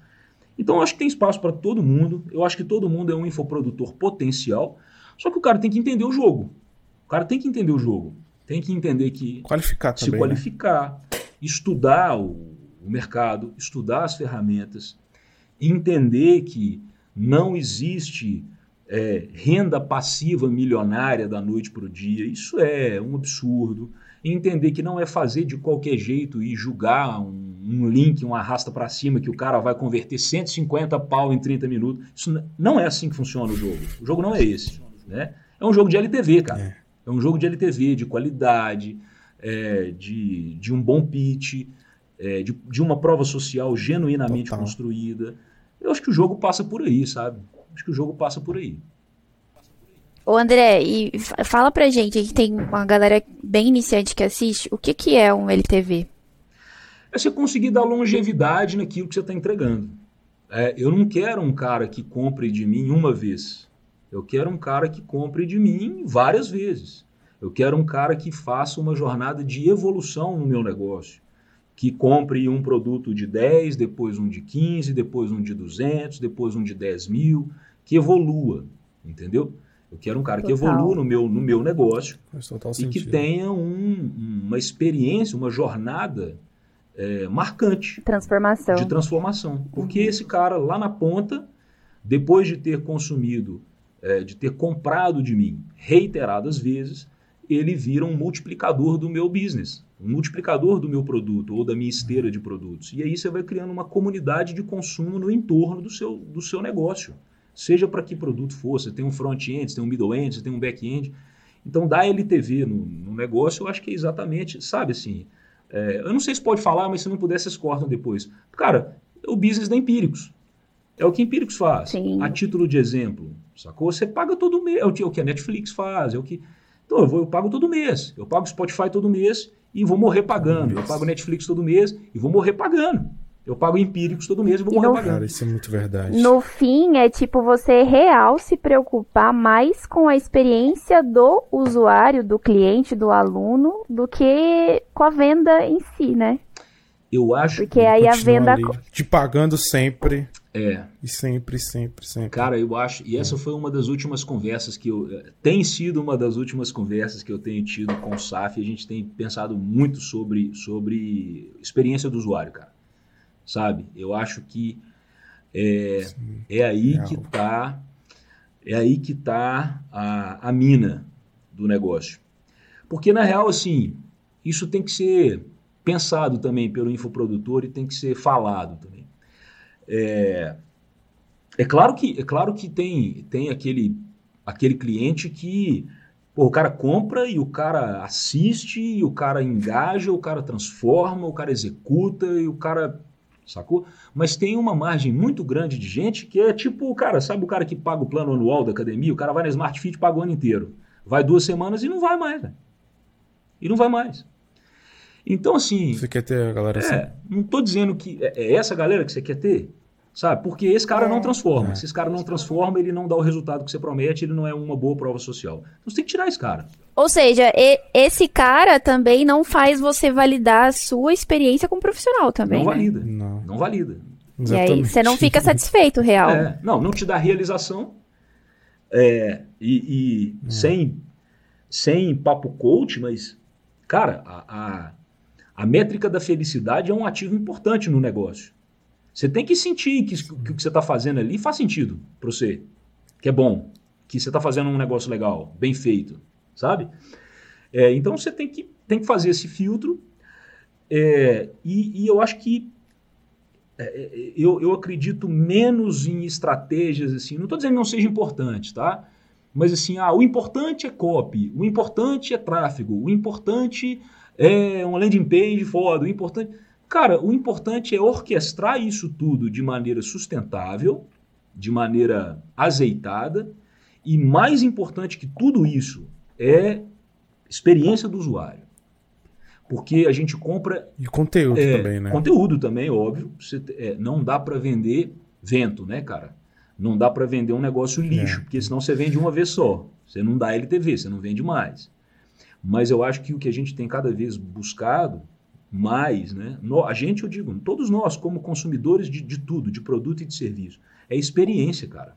Então, eu acho que tem espaço para todo mundo. Eu acho que todo mundo é um infoprodutor potencial. Só que o cara tem que entender o jogo. O cara tem que entender o jogo. Tem que entender que. Qualificar se também. Se né? qualificar, né? estudar o, o mercado, estudar as ferramentas, entender que não existe é, renda passiva milionária da noite para o dia. Isso é um absurdo. E entender que não é fazer de qualquer jeito e julgar um, um link, um arrasta para cima que o cara vai converter 150 pau em 30 minutos. Isso não é assim que funciona o jogo. O jogo não é esse. Né? É um jogo de LTV, cara. É, é um jogo de LTV, de qualidade, é, de, de um bom pitch, é, de, de uma prova social genuinamente Total. construída. Eu acho que o jogo passa por aí, sabe? Acho que o jogo passa por aí. Ô André, e fala pra gente, que tem uma galera bem iniciante que assiste, o que, que é um LTV? É você conseguir dar longevidade naquilo que você está entregando. É, eu não quero um cara que compre de mim uma vez. Eu quero um cara que compre de mim várias vezes. Eu quero um cara que faça uma jornada de evolução no meu negócio que compre um produto de 10, depois um de 15, depois um de 200, depois um de 10 mil, que evolua, entendeu? Eu quero um cara Total. que evolua no meu, no meu negócio e sentido. que tenha um, uma experiência, uma jornada é, marcante. Transformação. De transformação. Porque uhum. esse cara lá na ponta, depois de ter consumido, é, de ter comprado de mim reiteradas vezes, ele vira um multiplicador do meu business um multiplicador do meu produto ou da minha esteira de produtos. E aí você vai criando uma comunidade de consumo no entorno do seu, do seu negócio. Seja para que produto for, você tem um front-end, você tem um middle-end, você tem um back-end. Então, dar LTV no, no, negócio, eu acho que é exatamente, sabe assim, é, eu não sei se pode falar, mas se não puder, vocês cortam depois. Cara, é o business da Empíricos. É o que Empíricos faz. Sim. A título de exemplo, sacou? Você paga todo mês. É o que, é o que a Netflix faz, é o que... Então, eu, vou, eu pago todo mês. Eu pago Spotify todo mês e vou morrer pagando. Eu pago Netflix todo mês e vou morrer pagando. Eu pago empíricos todo mês e vou morrer no, pagando. Cara, isso é muito verdade. No fim, é tipo você real se preocupar mais com a experiência do usuário, do cliente, do aluno, do que com a venda em si, né? Eu acho Porque aí a venda. Ali, te pagando sempre. É. E sempre, sempre, sempre. Cara, eu acho. E essa é. foi uma das últimas conversas que eu. Eh, tem sido uma das últimas conversas que eu tenho tido com o SAF. A gente tem pensado muito sobre, sobre experiência do usuário, cara. Sabe? Eu acho que é, é aí Real. que tá. É aí que tá a, a mina do negócio. Porque, na real, assim, isso tem que ser pensado também pelo infoprodutor e tem que ser falado também. É, é claro que, é claro que tem, tem aquele, aquele cliente que pô, o cara compra e o cara assiste, e o cara engaja, o cara transforma, o cara executa e o cara. Sacou? Mas tem uma margem muito grande de gente que é tipo, cara, sabe o cara que paga o plano anual da academia? O cara vai na Smart Fit e paga o ano inteiro. Vai duas semanas e não vai mais? E não vai mais. Então, assim. Você quer ter a galera é, assim? Não estou dizendo que é, é essa galera que você quer ter, sabe? Porque esse cara é. não transforma. É. Se esse cara não transforma, ele não dá o resultado que você promete, ele não é uma boa prova social. Então você tem que tirar esse cara. Ou seja, e, esse cara também não faz você validar a sua experiência como profissional também. Não né? valida. Não, não valida. Exatamente. E aí você não fica satisfeito, real. É, não, não te dá realização. É, e, e sem, sem papo coach, mas, cara, a, a a métrica da felicidade é um ativo importante no negócio. Você tem que sentir que, que o que você está fazendo ali faz sentido para você, que é bom, que você está fazendo um negócio legal, bem feito, sabe? É, então você tem que, tem que fazer esse filtro é, e, e, eu acho que é, é eu, eu acredito menos em estratégias assim. Não estou dizendo que não seja importante, tá? Mas assim, ah, o importante é copy, o importante é tráfego, o importante é uma landing page foda, o importante. Cara, o importante é orquestrar isso tudo de maneira sustentável, de maneira azeitada, e mais importante que tudo isso é experiência do usuário. Porque a gente compra. E conteúdo é, também, né? Conteúdo também, óbvio. Você, é, não dá para vender vento, né, cara? Não dá para vender um negócio lixo, é. porque senão você vende uma vez só. Você não dá LTV, você não vende mais. Mas eu acho que o que a gente tem cada vez buscado mais, né? No, a gente, eu digo, todos nós, como consumidores de, de tudo, de produto e de serviço, é experiência, cara.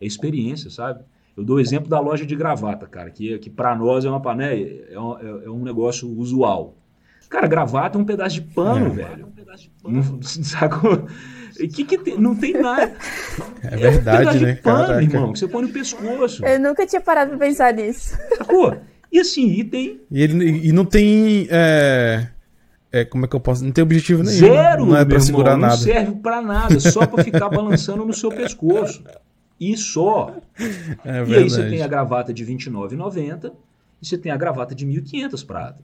É experiência, sabe? Eu dou o exemplo da loja de gravata, cara, que, que para nós é uma né, é, um, é, é um negócio usual. Cara, gravata é um pedaço de pano, é. velho. É um pedaço de pano. Não, sacou? que, que tem? Não tem nada. É verdade, um né? pano, Caraca. irmão, que você põe no pescoço. Eu nunca tinha parado pra pensar nisso. Sacou? E assim, e tem E, ele, e não tem. É, é, como é que eu posso. Não tem objetivo nenhum. zero, Não é pra segurar irmão, nada. Não serve pra nada, só pra ficar balançando no seu pescoço. E só. É E aí você tem a gravata de R$ 29,90 e você tem a gravata de 1.500 prata.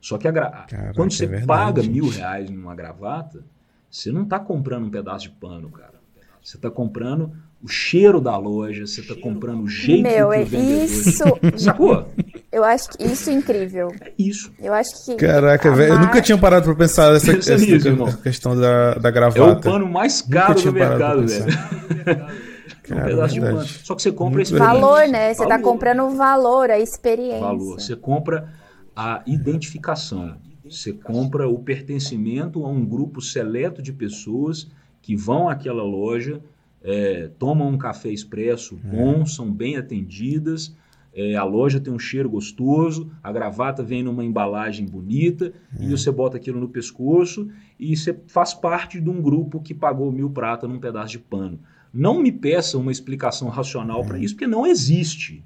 Só que gra... Caraca, quando você é verdade, paga gente. mil reais numa gravata, você não está comprando um pedaço de pano, cara. Você está comprando o cheiro da loja, você está comprando o jeito Meu, que é o vendedor... isso. Sacou? Eu acho que isso é incrível. É isso. Eu acho que. Caraca, velho. Eu nunca tinha parado pra pensar nessa, Pensa essa questão da, da É o gravata. pano mais caro do mercado, velho. É um Cara, pedaço de pano. Só que você compra esse. Valor, né? Você tá Valor. comprando o valor, a experiência. valor. Você compra a identificação. Você compra o pertencimento a um grupo seleto de pessoas que vão àquela loja, é, tomam um café expresso bom, são bem atendidas. é, a loja tem um cheiro gostoso, a gravata vem numa embalagem bonita e você bota aquilo no pescoço e você faz parte de um grupo que pagou mil prata num pedaço de pano. Não me peça uma explicação racional para isso, porque não existe.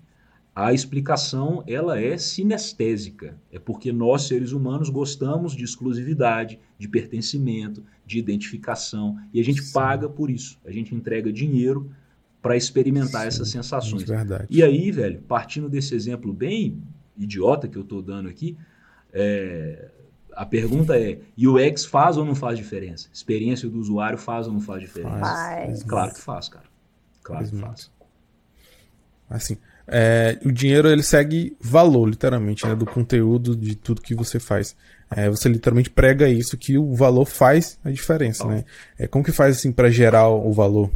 A explicação ela é sinestésica. É porque nós, seres humanos, gostamos de exclusividade, de pertencimento, de identificação. E a gente Sim. paga por isso. A gente entrega dinheiro para experimentar Sim, essas sensações. Muito verdade. E aí, velho, partindo desse exemplo bem idiota que eu estou dando aqui, é, a pergunta é: UX faz ou não faz diferença? Experiência do usuário faz ou não faz diferença? Faz. Claro que faz, cara. Claro que Faz faz. Assim, é, o dinheiro ele segue valor, literalmente, né, do conteúdo de tudo que você faz. É, você literalmente prega isso que o valor faz a diferença, né? É, como que faz assim para gerar o valor?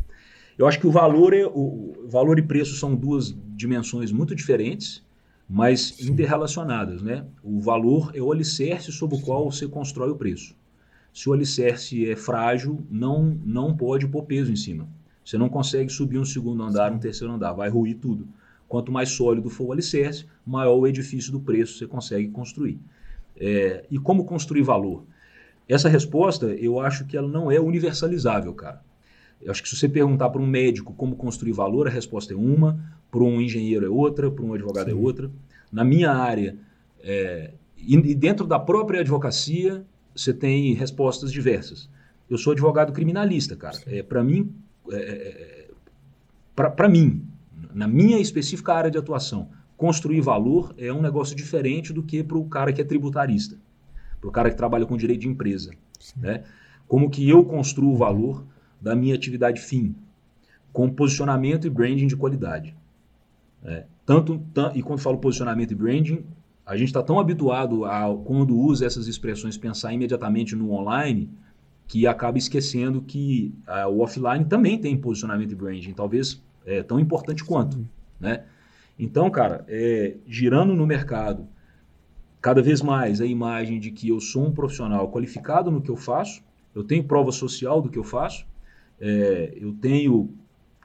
Eu acho que o valor, é, o, valor e preço são duas dimensões muito diferentes, mas interrelacionadas, né? O valor é o alicerce sobre o qual você constrói o preço. Se o alicerce é frágil, não, não pode pôr peso em cima. Você não consegue subir um segundo andar, um terceiro andar, vai ruir tudo. Quanto mais sólido for o alicerce, maior o edifício do preço você consegue construir. É, e como construir valor? Essa resposta, eu acho que ela não é universalizável, cara. Eu acho que se você perguntar para um médico como construir valor, a resposta é uma, para um engenheiro é outra, para um advogado é Sim. outra. Na minha área, é, e e dentro da própria advocacia, você tem respostas diversas. Eu sou advogado criminalista, cara. É, para mim, é, para mim, na minha específica área de atuação, construir valor é um negócio diferente do que para o cara que é tributarista, para o cara que trabalha com direito de empresa. Né? Como que eu construo o valor da minha atividade fim, com posicionamento e branding de qualidade. né? Tanto, tan- e quando falo posicionamento e branding, a gente está tão habituado a, quando usa essas expressões, pensar imediatamente no online, que acaba esquecendo que ah, o offline também tem posicionamento e branding, talvez é, tão importante quanto. Né? Então, cara, é, girando no mercado, cada vez mais a imagem de que eu sou um profissional qualificado no que eu faço, eu tenho prova social do que eu faço, é, eu tenho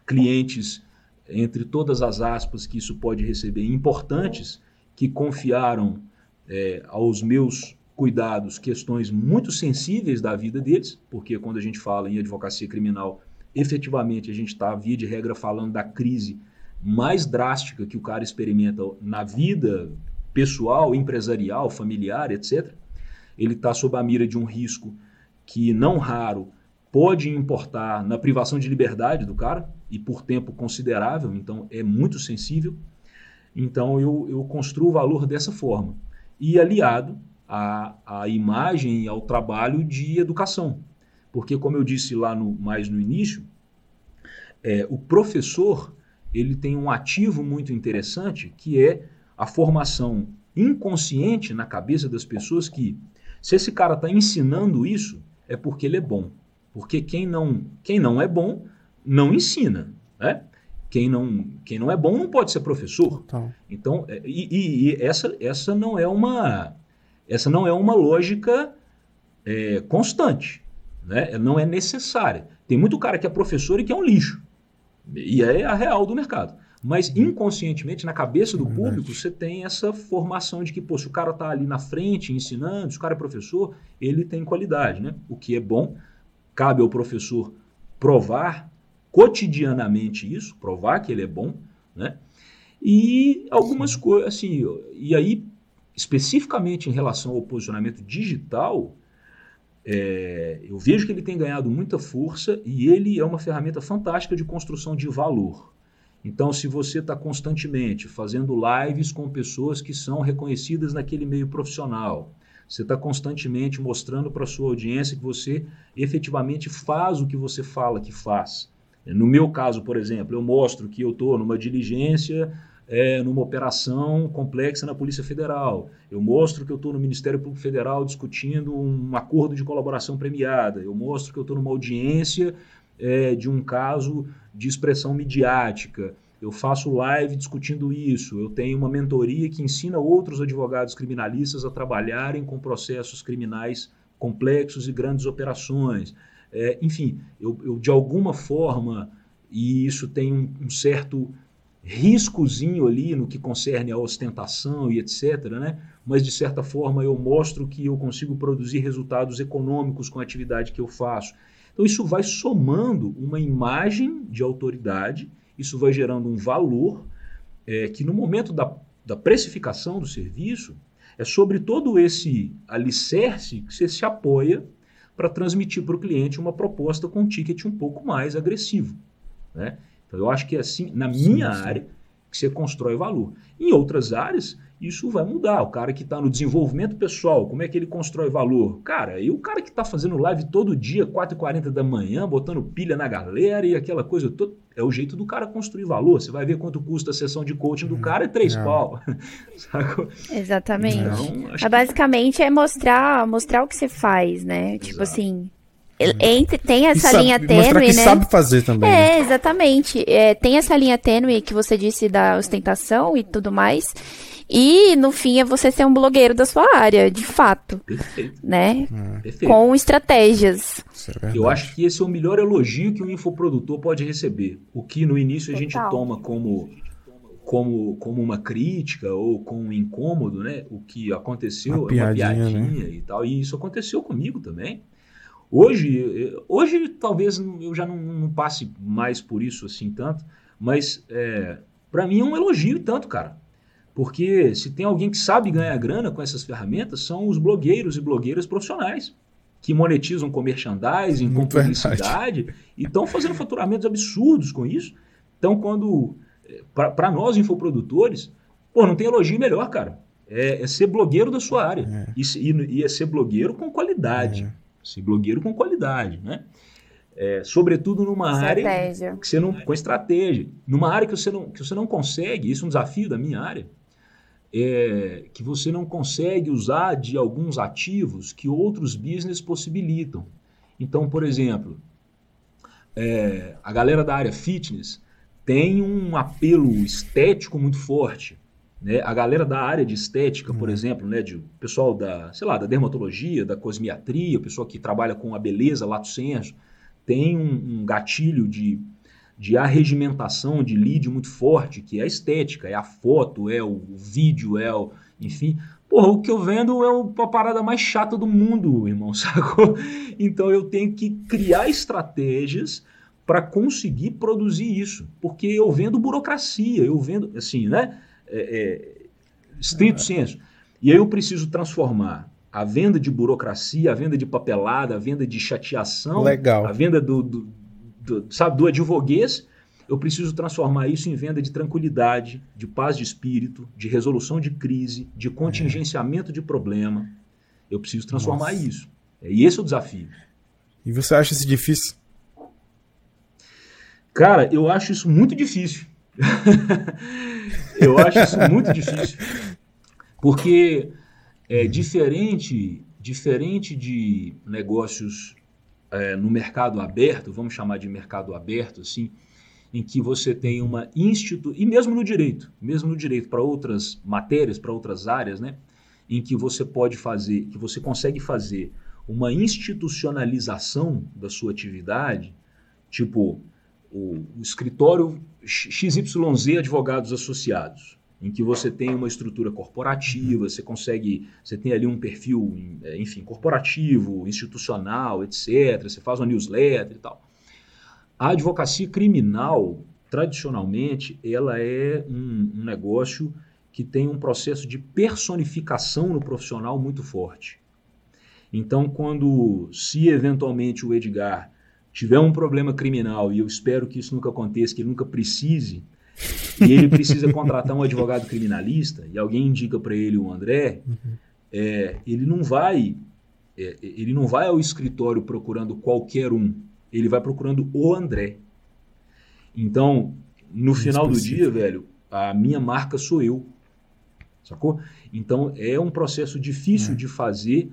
clientes, entre todas as aspas que isso pode receber, importantes, que confiaram é, aos meus cuidados questões muito sensíveis da vida deles, porque quando a gente fala em advocacia criminal, efetivamente a gente está, via de regra, falando da crise mais drástica que o cara experimenta na vida pessoal, empresarial, familiar, etc. Ele está sob a mira de um risco que, não raro, pode importar na privação de liberdade do cara, e por tempo considerável, então é muito sensível. Então eu, eu construo o valor dessa forma. E aliado à, à imagem e ao trabalho de educação. Porque, como eu disse lá no, mais no início, é, o professor ele tem um ativo muito interessante que é a formação inconsciente na cabeça das pessoas que se esse cara está ensinando isso é porque ele é bom. Porque quem não quem não é bom não ensina né? Quem não quem não é bom não pode ser professor. Então é, e, e- e essa essa não é uma essa não é uma lógica é, constante né? Não é necessária. Tem muito cara que é professor e que é um lixo. E é a real do mercado. Mas inconscientemente, na cabeça do É público, você tem essa formação de que, pô, se o cara está ali na frente ensinando, se o cara é professor, ele tem qualidade, né? O que é bom, cabe ao professor provar cotidianamente isso, provar que ele é bom, né? E algumas coisas, assim, e aí, especificamente em relação ao posicionamento digital, é, eu vejo que ele tem ganhado muita força e ele é uma ferramenta fantástica de construção de valor. Então, se você está constantemente fazendo lives com pessoas que são reconhecidas naquele meio profissional, você está constantemente mostrando para a sua audiência que você efetivamente faz o que você fala que faz. No meu caso, por exemplo, eu mostro que eu estou numa diligência, é, numa operação complexa na Polícia Federal. Eu mostro que eu estou no Ministério Público Federal discutindo um acordo de colaboração premiada. Eu mostro que eu estou numa audiência é, de um caso de expressão midiática. Eu faço live discutindo isso. Eu tenho uma mentoria que ensina outros advogados criminalistas a trabalharem com processos criminais complexos e grandes operações. É, enfim, eu, eu, de alguma forma, e isso tem um, um, certo riscozinho ali no que concerne a ostentação e etc., né? mas de certa forma eu mostro que eu consigo produzir resultados econômicos com a atividade que eu faço. Então isso vai somando uma imagem de autoridade, isso vai gerando um valor é, que no momento da, da precificação do serviço é sobre todo esse alicerce que você se apoia para transmitir para o cliente uma proposta com um ticket um pouco mais agressivo. Né? Então, eu acho que é assim, na minha sim, sim. área, que você constrói valor. Em outras áreas, isso vai mudar. O cara que está no desenvolvimento pessoal, como é que ele constrói valor? Cara, e o cara que está fazendo live todo dia, 4h40 da manhã, botando pilha na galera e aquela coisa toda, é o jeito do cara construir valor. Você vai ver quanto custa a sessão de coaching do hum, cara, é três é. pau. Exatamente. Então, basicamente é mostrar, mostrar o que você faz, né? Exato. Tipo assim, entre, tem essa sabe, linha tênue, né? sabe fazer também. É, né? exatamente. É, tem essa linha tênue que você disse da ostentação e tudo mais. E, no fim, é você ser um blogueiro da sua área, de fato. Perfeito. Né? É. Perfeito. Com estratégias. É Eu acho que esse é o melhor elogio que um infoprodutor pode receber. O que no início a gente toma como, como, como uma crítica ou como um incômodo, né? O que aconteceu uma é uma piadinha né? e tal. E isso aconteceu comigo também. Hoje, hoje talvez eu já não, não passe mais por isso assim tanto, mas é, para mim é um elogio tanto, cara. Porque se tem alguém que sabe ganhar grana com essas ferramentas, são os blogueiros e blogueiras profissionais, que monetizam com merchandising, com publicidade, e estão fazendo faturamentos absurdos com isso. Então, quando. Para nós, infoprodutores, pô, não tem elogio melhor, cara. É, é ser blogueiro da sua área. É. E, e, e, é ser blogueiro com qualidade. É. Ser blogueiro com qualidade, né? É, sobretudo numa estratégia. área que você não com estratégia, numa área que você não que você não consegue, isso é um desafio da minha área é, que você não consegue usar de alguns ativos que outros business possibilitam. Então, por exemplo, é, a galera da área fitness tem um apelo estético muito forte. Né? A galera da área de estética, por uhum. exemplo, né, de pessoal da, sei lá, da dermatologia, da cosmiatria, o pessoal que trabalha com a beleza, lato senso, tem um, um gatilho de de arregimentação de lead muito forte, que é a estética, é a foto, é o vídeo, é o. Enfim. Porra, o que eu vendo é uma parada mais chata do mundo, irmão, sacou? Então eu tenho que criar estratégias para conseguir produzir isso. Porque eu vendo burocracia, eu vendo, assim, né? É, é, estrito é. senso. E aí eu preciso transformar a venda de burocracia, a venda de papelada, a venda de chateação, Legal. a venda do, do do, sabe, do advoguês, eu preciso transformar isso em venda de tranquilidade, de paz de espírito, de resolução de crise, de contingenciamento de problema. Eu preciso transformar Nossa. isso. E esse é o desafio. E você acha isso difícil? Cara, eu acho isso muito difícil. eu acho isso muito difícil. Porque é diferente, diferente de negócios é, no mercado aberto, vamos chamar de mercado aberto, assim, em que você tem uma institu e mesmo no direito, mesmo no direito para outras matérias, para outras áreas, né, em que você pode fazer, que você consegue fazer uma institucionalização da sua atividade, tipo o, o escritório XYZ Advogados Associados, em que você tem uma estrutura corporativa, você consegue, você tem ali um perfil, enfim, corporativo, institucional, etc. Você faz uma newsletter e tal. A advocacia criminal, tradicionalmente, ela é um, um negócio que tem um processo de personificação no profissional muito forte. Então, quando, se eventualmente o Edgar tiver um problema criminal, e eu espero que isso nunca aconteça, que ele nunca precise, e ele precisa contratar um advogado criminalista, e alguém indica para ele o André, uhum. é, ele não vai é, ele não vai ao escritório procurando qualquer um, ele vai procurando o André. Então, no final do dia, velho, a minha marca sou eu. Sacou? Então, é um processo difícil é. de fazer,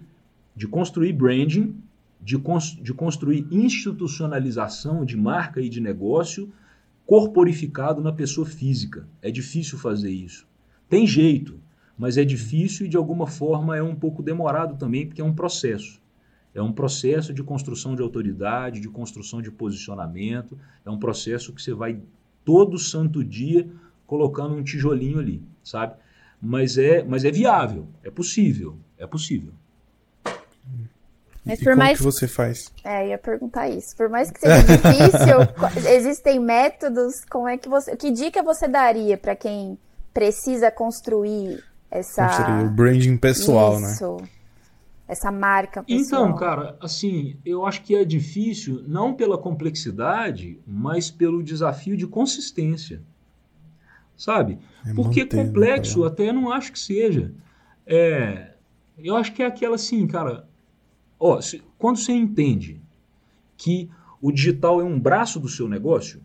de construir branding, de, cons de construir institucionalização de marca e de negócio corporificado na pessoa física. É difícil fazer isso. Tem jeito, mas é difícil e de alguma forma é um pouco demorado também, porque é um processo. É um processo de construção de autoridade, de construção de posicionamento, é um processo que você vai todo santo dia colocando um tijolinho ali, sabe? Mas é, mas é viável, é possível, é possível. Mas e por mais que você faz? É, ia perguntar isso. Por mais que seja difícil, existem métodos. Como é que você? Que dica você daria para quem precisa construir essa Construir o branding pessoal, né? isso, né? Essa marca pessoal. Então, cara, assim, eu acho que é difícil não pela complexidade, mas pelo desafio de consistência. Sabe? É Porque complexo cara. até não acho que seja. É, eu acho que é aquela assim, cara, Ó, se, quando você entende que o digital é um braço do seu negócio,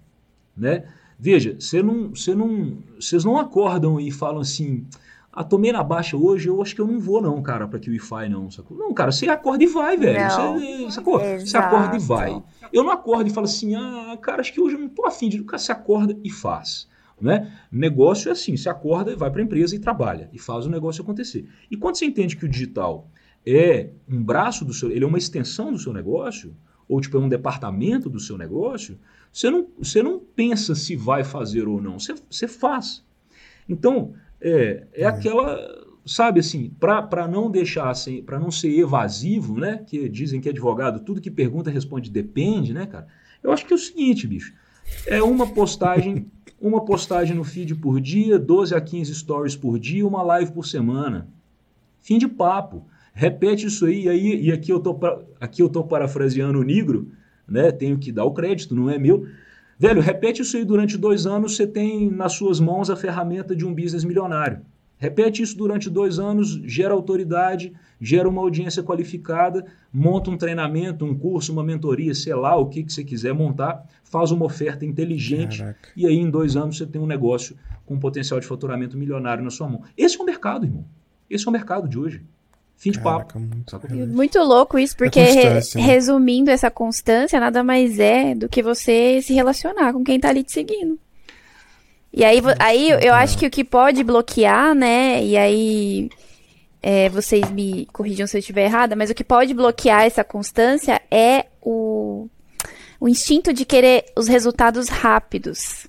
né? Veja, você não, você não, vocês não acordam e falam assim, ah, tomei na baixa hoje, eu acho que eu não vou não, cara, para que o Wi-Fi não, sacou? Não, cara, você acorda e vai, velho. Você, sacou? Você acorda e vai. Eu não acordo e falo assim, ah, cara, acho que hoje eu não tô afim de... Cara, você acorda e faz. Né? Negócio é assim, você acorda, vai para a empresa e trabalha, e faz o negócio acontecer. E quando você entende que o digital é um braço do seu, ele é uma extensão do seu negócio, ou tipo é um departamento do seu negócio, você não, você não pensa se vai fazer ou não, você, você faz. Então, é, é, é. aquela, sabe assim, para não deixar assim, para não ser evasivo, né? Que dizem que advogado, tudo que pergunta responde depende, né, cara? Eu acho que é o seguinte, bicho. É uma postagem, uma postagem no feed por dia, 12 a 15 stories por dia, uma live por semana. Fim de papo. Repete isso aí, e, aí, e aqui eu tô aqui eu tô parafraseando o Negro, né? Tenho que dar o crédito, não é meu. Velho, repete isso aí durante dois anos, você tem nas suas mãos a ferramenta de um business milionário. Repete isso durante dois anos, gera autoridade, gera uma audiência qualificada, monta um treinamento, um curso, uma mentoria, sei lá, o que, que você quiser montar, faz uma oferta inteligente Caraca. e aí em dois anos você tem um negócio com potencial de faturamento milionário na sua mão. Esse é o mercado, irmão. Esse é o mercado de hoje. Fim de Caraca, papo. Muito, muito, louco isso, porque re, né? resumindo essa constância, nada mais é do que você se relacionar com quem tá ali te seguindo. E aí, aí eu acho que o que pode bloquear, né? E aí é, vocês me corrijam se eu estiver errada, mas o que pode bloquear essa constância é o, o instinto de querer os resultados rápidos.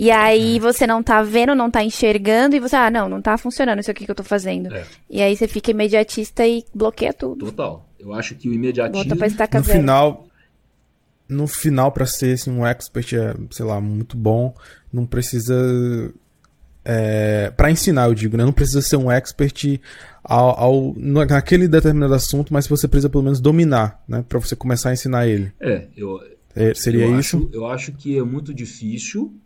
E aí é. você não tá vendo, não tá enxergando, e você, ah, não, não tá funcionando isso aqui que eu tô fazendo. É. E aí você fica imediatista e bloqueia tudo. Total. Eu acho que o imediatismo... Estaca no final, no final, para ser assim, um expert, é, sei lá, muito bom, não precisa. É, para ensinar, eu digo, né? Não precisa ser um expert ao, ao, naquele determinado assunto, mas você precisa pelo menos dominar, né? Para você começar a ensinar ele. É, eu. É, seria eu isso? Acho, eu acho que é muito difícil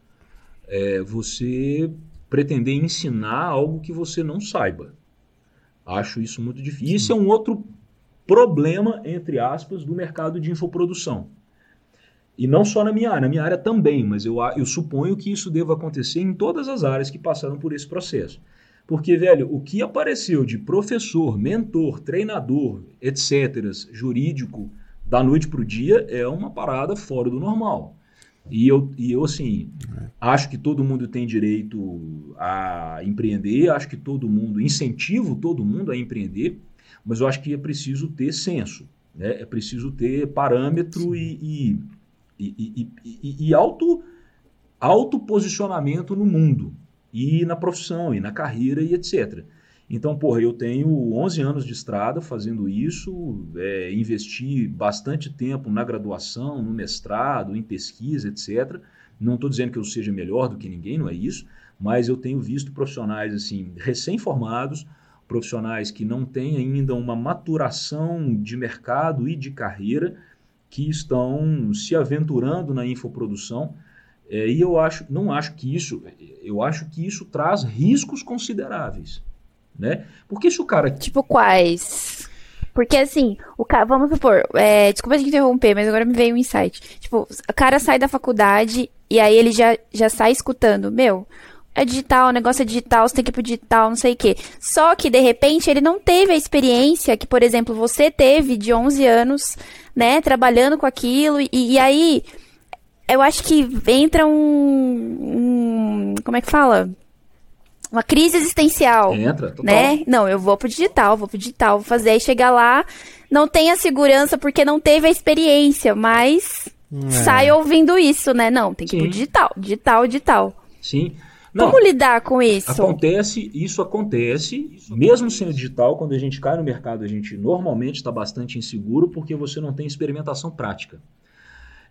é você pretender ensinar algo que você não saiba. Acho isso muito difícil. Isso é um outro problema, entre aspas, do mercado de infoprodução. E não só na minha área, na minha área também, mas eu, eu suponho que isso deva acontecer em todas as áreas que passaram por esse processo. Porque, velho, o que apareceu de professor, mentor, treinador, etc., jurídico, da noite para o dia, é uma parada fora do normal. E eu, e eu assim, é. acho que todo mundo tem direito a empreender, acho que todo mundo, incentivo todo mundo a empreender, mas eu acho que é preciso ter senso, né? é preciso ter parâmetro e, e, e, e, e, auto, auto posicionamento no mundo. e na profissão, e na carreira, e etc. Então, porra, eu tenho 11 anos de estrada fazendo isso, é, investi bastante tempo na graduação, no mestrado, em pesquisa, etc. Não estou dizendo que eu seja melhor do que ninguém, não é isso, mas eu tenho visto profissionais assim recém-formados, profissionais que não têm ainda uma maturação de mercado e de carreira, que estão se aventurando na infoprodução. É, e eu acho, não acho que isso, eu acho que isso traz riscos consideráveis, né? Porque se o cara tipo quais? Porque assim, o cara, vamos supor, é, desculpa te interromper, mas agora me veio um insight. Tipo, o cara sai da faculdade e aí ele já, já sai escutando, meu, é digital, o negócio é digital, você tem que ir pro digital, não sei o quê. Só que, de repente, ele não teve a experiência que, por exemplo, você teve de 11 anos, né, trabalhando com aquilo, e, e aí, eu acho que entra um, um, como é que fala? Uma crise existencial. Entra, total. Né? Não, eu vou pro digital, vou pro digital, vou fazer, aí chegar lá, não tem a segurança porque não teve a experiência, mas é. sai ouvindo isso, né? Não, tem que Sim. ir pro digital, digital, digital. Sim. Não, Como lidar com isso? Acontece, isso acontece, mesmo sendo digital, quando a gente cai no mercado, a gente normalmente está bastante inseguro porque você não tem experimentação prática.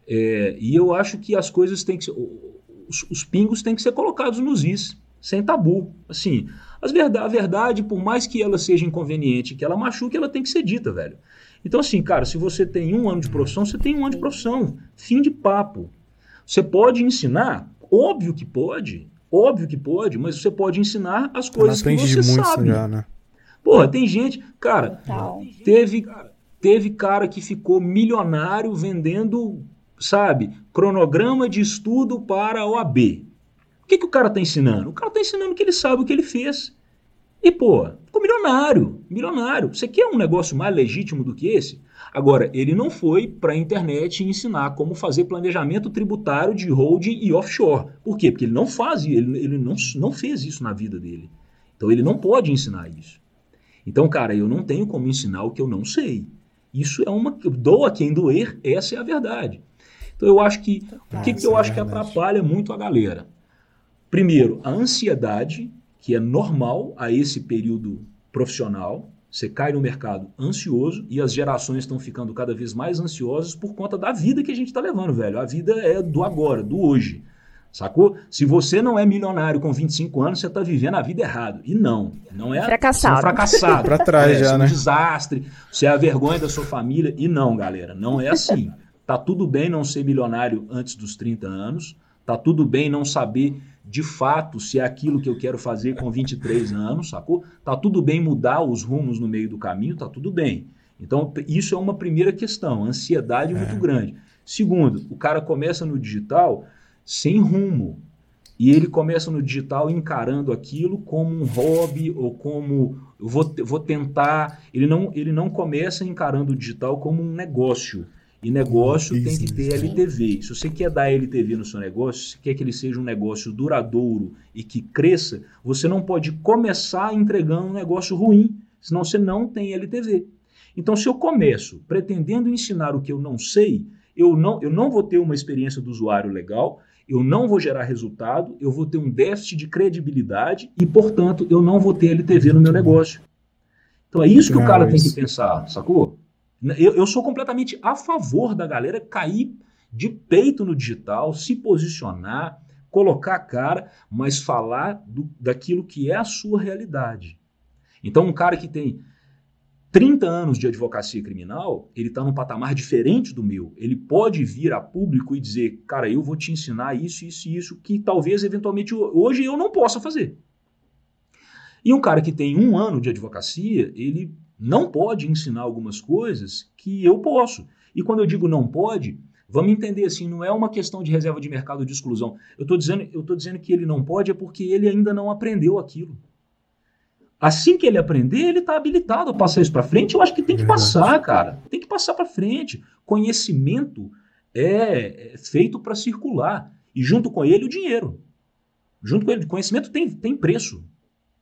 É, e eu acho que as coisas têm que ser, os, os, pingos têm que ser colocados nos is, sem tabu. Assim, verdade, a verdade, por mais que ela seja inconveniente, que ela machuque, ela tem que ser dita, velho. Então, assim, cara, se você tem um ano de profissão, você tem um ano de profissão. Fim de papo. Você pode ensinar? Óbvio que pode. Óbvio que pode, mas você pode ensinar as coisas que você sabe. Já, né? Porra, tem gente. Cara, teve, teve cara que ficou milionário vendendo, sabe, cronograma de estudo para a OAB. O que, que o cara está ensinando? O cara está ensinando que ele sabe o que ele fez. E, pô, ficou milionário. Milionário. Você quer um negócio mais legítimo do que esse? Agora, ele não foi para a internet ensinar como fazer planejamento tributário de holding e offshore. Por quê? Porque ele não faz, ele, ele não, não fez isso na vida dele. Então ele não pode ensinar isso. Então, cara, eu não tenho como ensinar o que eu não sei. Isso é uma. Doa quem doer, essa é a verdade. Então eu acho que. o que, que eu é acho que atrapalha muito a galera? Primeiro, a ansiedade, que é normal a esse período profissional. Você cai no mercado ansioso e as gerações estão ficando cada vez mais ansiosas por conta da vida que a gente está levando, velho. A vida é do agora, do hoje. Sacou? Se você não é milionário com 25 anos, você está vivendo a vida errado. E não. Não é fracassado. Você é fracassado. pra trás é, já, é um né? desastre. Você é a vergonha da sua família. E não, galera. Não é assim. tá tudo bem não ser milionário antes dos 30 anos. Tá tudo bem não saber de fato se é aquilo que eu quero fazer com 23 anos, sacou? Tá tudo bem mudar os rumos no meio do caminho, tá tudo bem. Então, isso é uma primeira questão, ansiedade é. muito grande. Segundo, o cara começa no digital sem rumo. E ele começa no digital encarando aquilo como um hobby ou como eu vou, vou tentar. Ele não, ele não começa encarando o digital como um negócio. E negócio tem que ter LTV. Se você quer dar LTV no seu negócio, se quer que ele seja um negócio duradouro e que cresça, você não pode começar entregando um negócio ruim, senão você não tem LTV. Então, se eu começo pretendendo ensinar o que eu não sei, eu não, eu não vou ter uma experiência do usuário legal, eu não vou gerar resultado, eu vou ter um déficit de credibilidade e, portanto, eu não vou ter LTV no meu negócio. Então é isso que o cara tem que pensar, sacou? Eu, eu sou completamente a favor da galera cair de peito no digital, se posicionar, colocar a cara, mas falar do, daquilo que é a sua realidade. Então, um cara que tem 30 anos de advocacia criminal, ele está num patamar diferente do meu. Ele pode vir a público e dizer, cara, eu vou te ensinar isso, isso e isso, que talvez, eventualmente, hoje eu não possa fazer. E um cara que tem um ano de advocacia, ele não pode ensinar algumas coisas que eu posso. E quando eu digo não pode, vamos entender assim, não é uma questão de reserva de mercado de exclusão. Eu estou dizendo, eu tô dizendo que ele não pode é porque ele ainda não aprendeu aquilo. Assim que ele aprender, ele está habilitado a passar isso para frente. Eu acho que tem que passar, cara. Tem que passar para frente. Conhecimento é, é feito para circular. E junto com ele, o dinheiro. Junto com ele, o conhecimento tem, tem preço.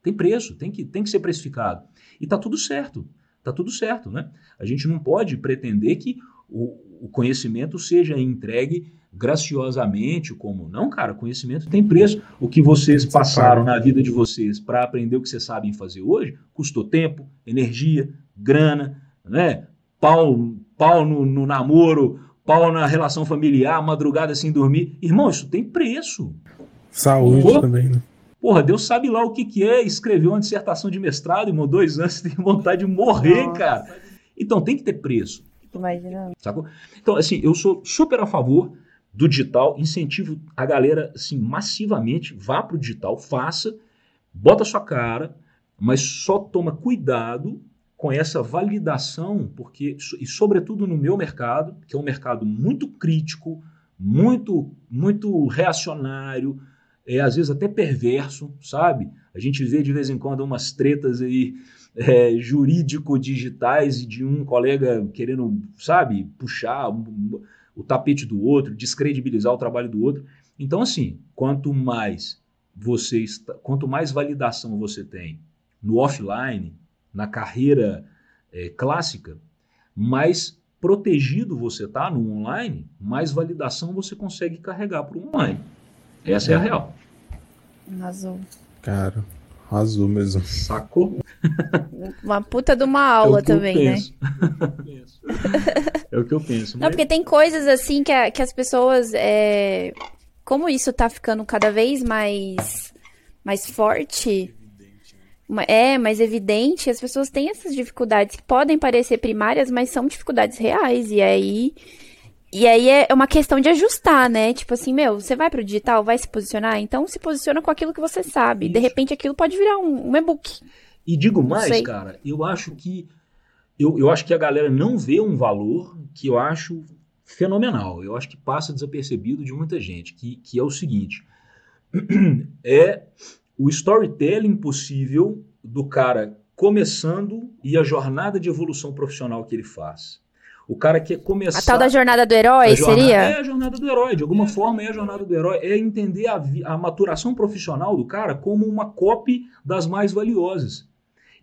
Tem preço, tem que, tem que ser precificado. E está tudo certo. Está tudo certo, né? A gente não pode pretender que o, o conhecimento seja entregue graciosamente, como não, cara, conhecimento tem preço. O que vocês passaram na vida de vocês para aprender o que vocês sabem fazer hoje, custou tempo, energia, grana, né? Pau, pau no, no namoro, pau na relação familiar, madrugada sem dormir. Irmão, isso tem preço. Saúde também, né? Porra, Deus sabe lá o que, que é escrever uma dissertação de mestrado, irmão, dois anos, tem vontade de morrer, Nossa. cara. Então tem que ter preço. Imagina. Sacou? Então, assim, eu sou super a favor do digital, incentivo a galera, assim, massivamente, vá pro digital, faça, bota a sua cara, mas só toma cuidado com essa validação, porque, e sobretudo no meu mercado, que é um mercado muito crítico, muito, muito reacionário, é às vezes até perverso, sabe? A gente vê de vez em quando umas tretas aí é, jurídico-digitais de um colega querendo, sabe, puxar o tapete do outro, descredibilizar o trabalho do outro. Então, assim, quanto mais você está, quanto mais validação você tem no offline, na carreira é, clássica, mais protegido você está no online, mais validação você consegue carregar para o online. Essa é a real. Azul. Cara, azul mesmo. Sacou? Uma puta de uma aula é também, né? é o que eu penso. Não, porque tem coisas assim que, a, que as pessoas. É... Como isso tá ficando cada vez mais, mais forte. É, mais evidente, as pessoas têm essas dificuldades que podem parecer primárias, mas são dificuldades reais. E aí e aí é uma questão de ajustar, né? Tipo assim, meu, você vai pro digital, vai se posicionar, então se posiciona com aquilo que você sabe. Isso. De repente aquilo pode virar um, um e-book. E digo mais, cara, eu acho que eu, eu acho que a galera não vê um valor que eu acho fenomenal. Eu acho que passa desapercebido de muita gente, que, que é o seguinte: é o storytelling possível do cara começando e a jornada de evolução profissional que ele faz. O cara quer começar. A tal da jornada do herói jornada, seria? É a jornada do herói, de alguma forma é a jornada do herói. É entender a, a maturação profissional do cara como uma copy das mais valiosas.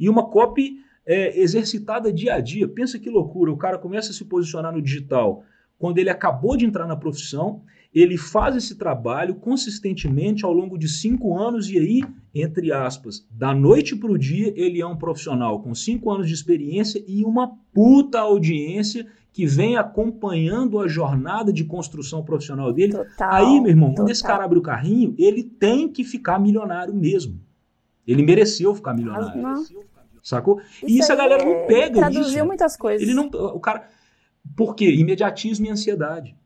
E uma copy é, exercitada dia a dia. Pensa que loucura, o cara começa a se posicionar no digital quando ele acabou de entrar na profissão, ele faz esse trabalho consistentemente ao longo de cinco anos e aí, entre aspas, da noite para o dia, ele é um profissional com cinco anos de experiência e uma puta audiência que vem acompanhando a jornada de construção profissional dele. Total, aí, meu irmão, total. quando esse cara abre o carrinho, ele tem que ficar milionário mesmo. Ele mereceu ficar milionário. Não. Sacou? Isso e isso a galera não pega traduziu isso. muitas coisas. Ele não, o cara, por quê? Imediatismo e ansiedade.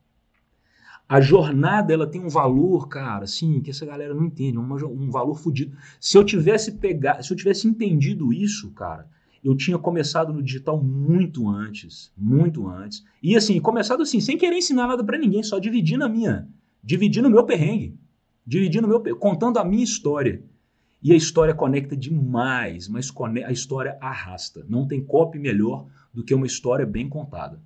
A jornada ela tem um valor, cara, assim, que essa galera não entende, um, um valor fodido. Se eu tivesse pegar, se eu tivesse entendido isso, cara, eu tinha começado no digital muito antes, muito antes. E assim, começado assim, sem querer ensinar nada para ninguém, só dividindo a minha, dividindo o meu perrengue, dividindo meu, contando a minha história. E a história conecta demais, mas a história arrasta. Não tem copy melhor do que uma história bem contada.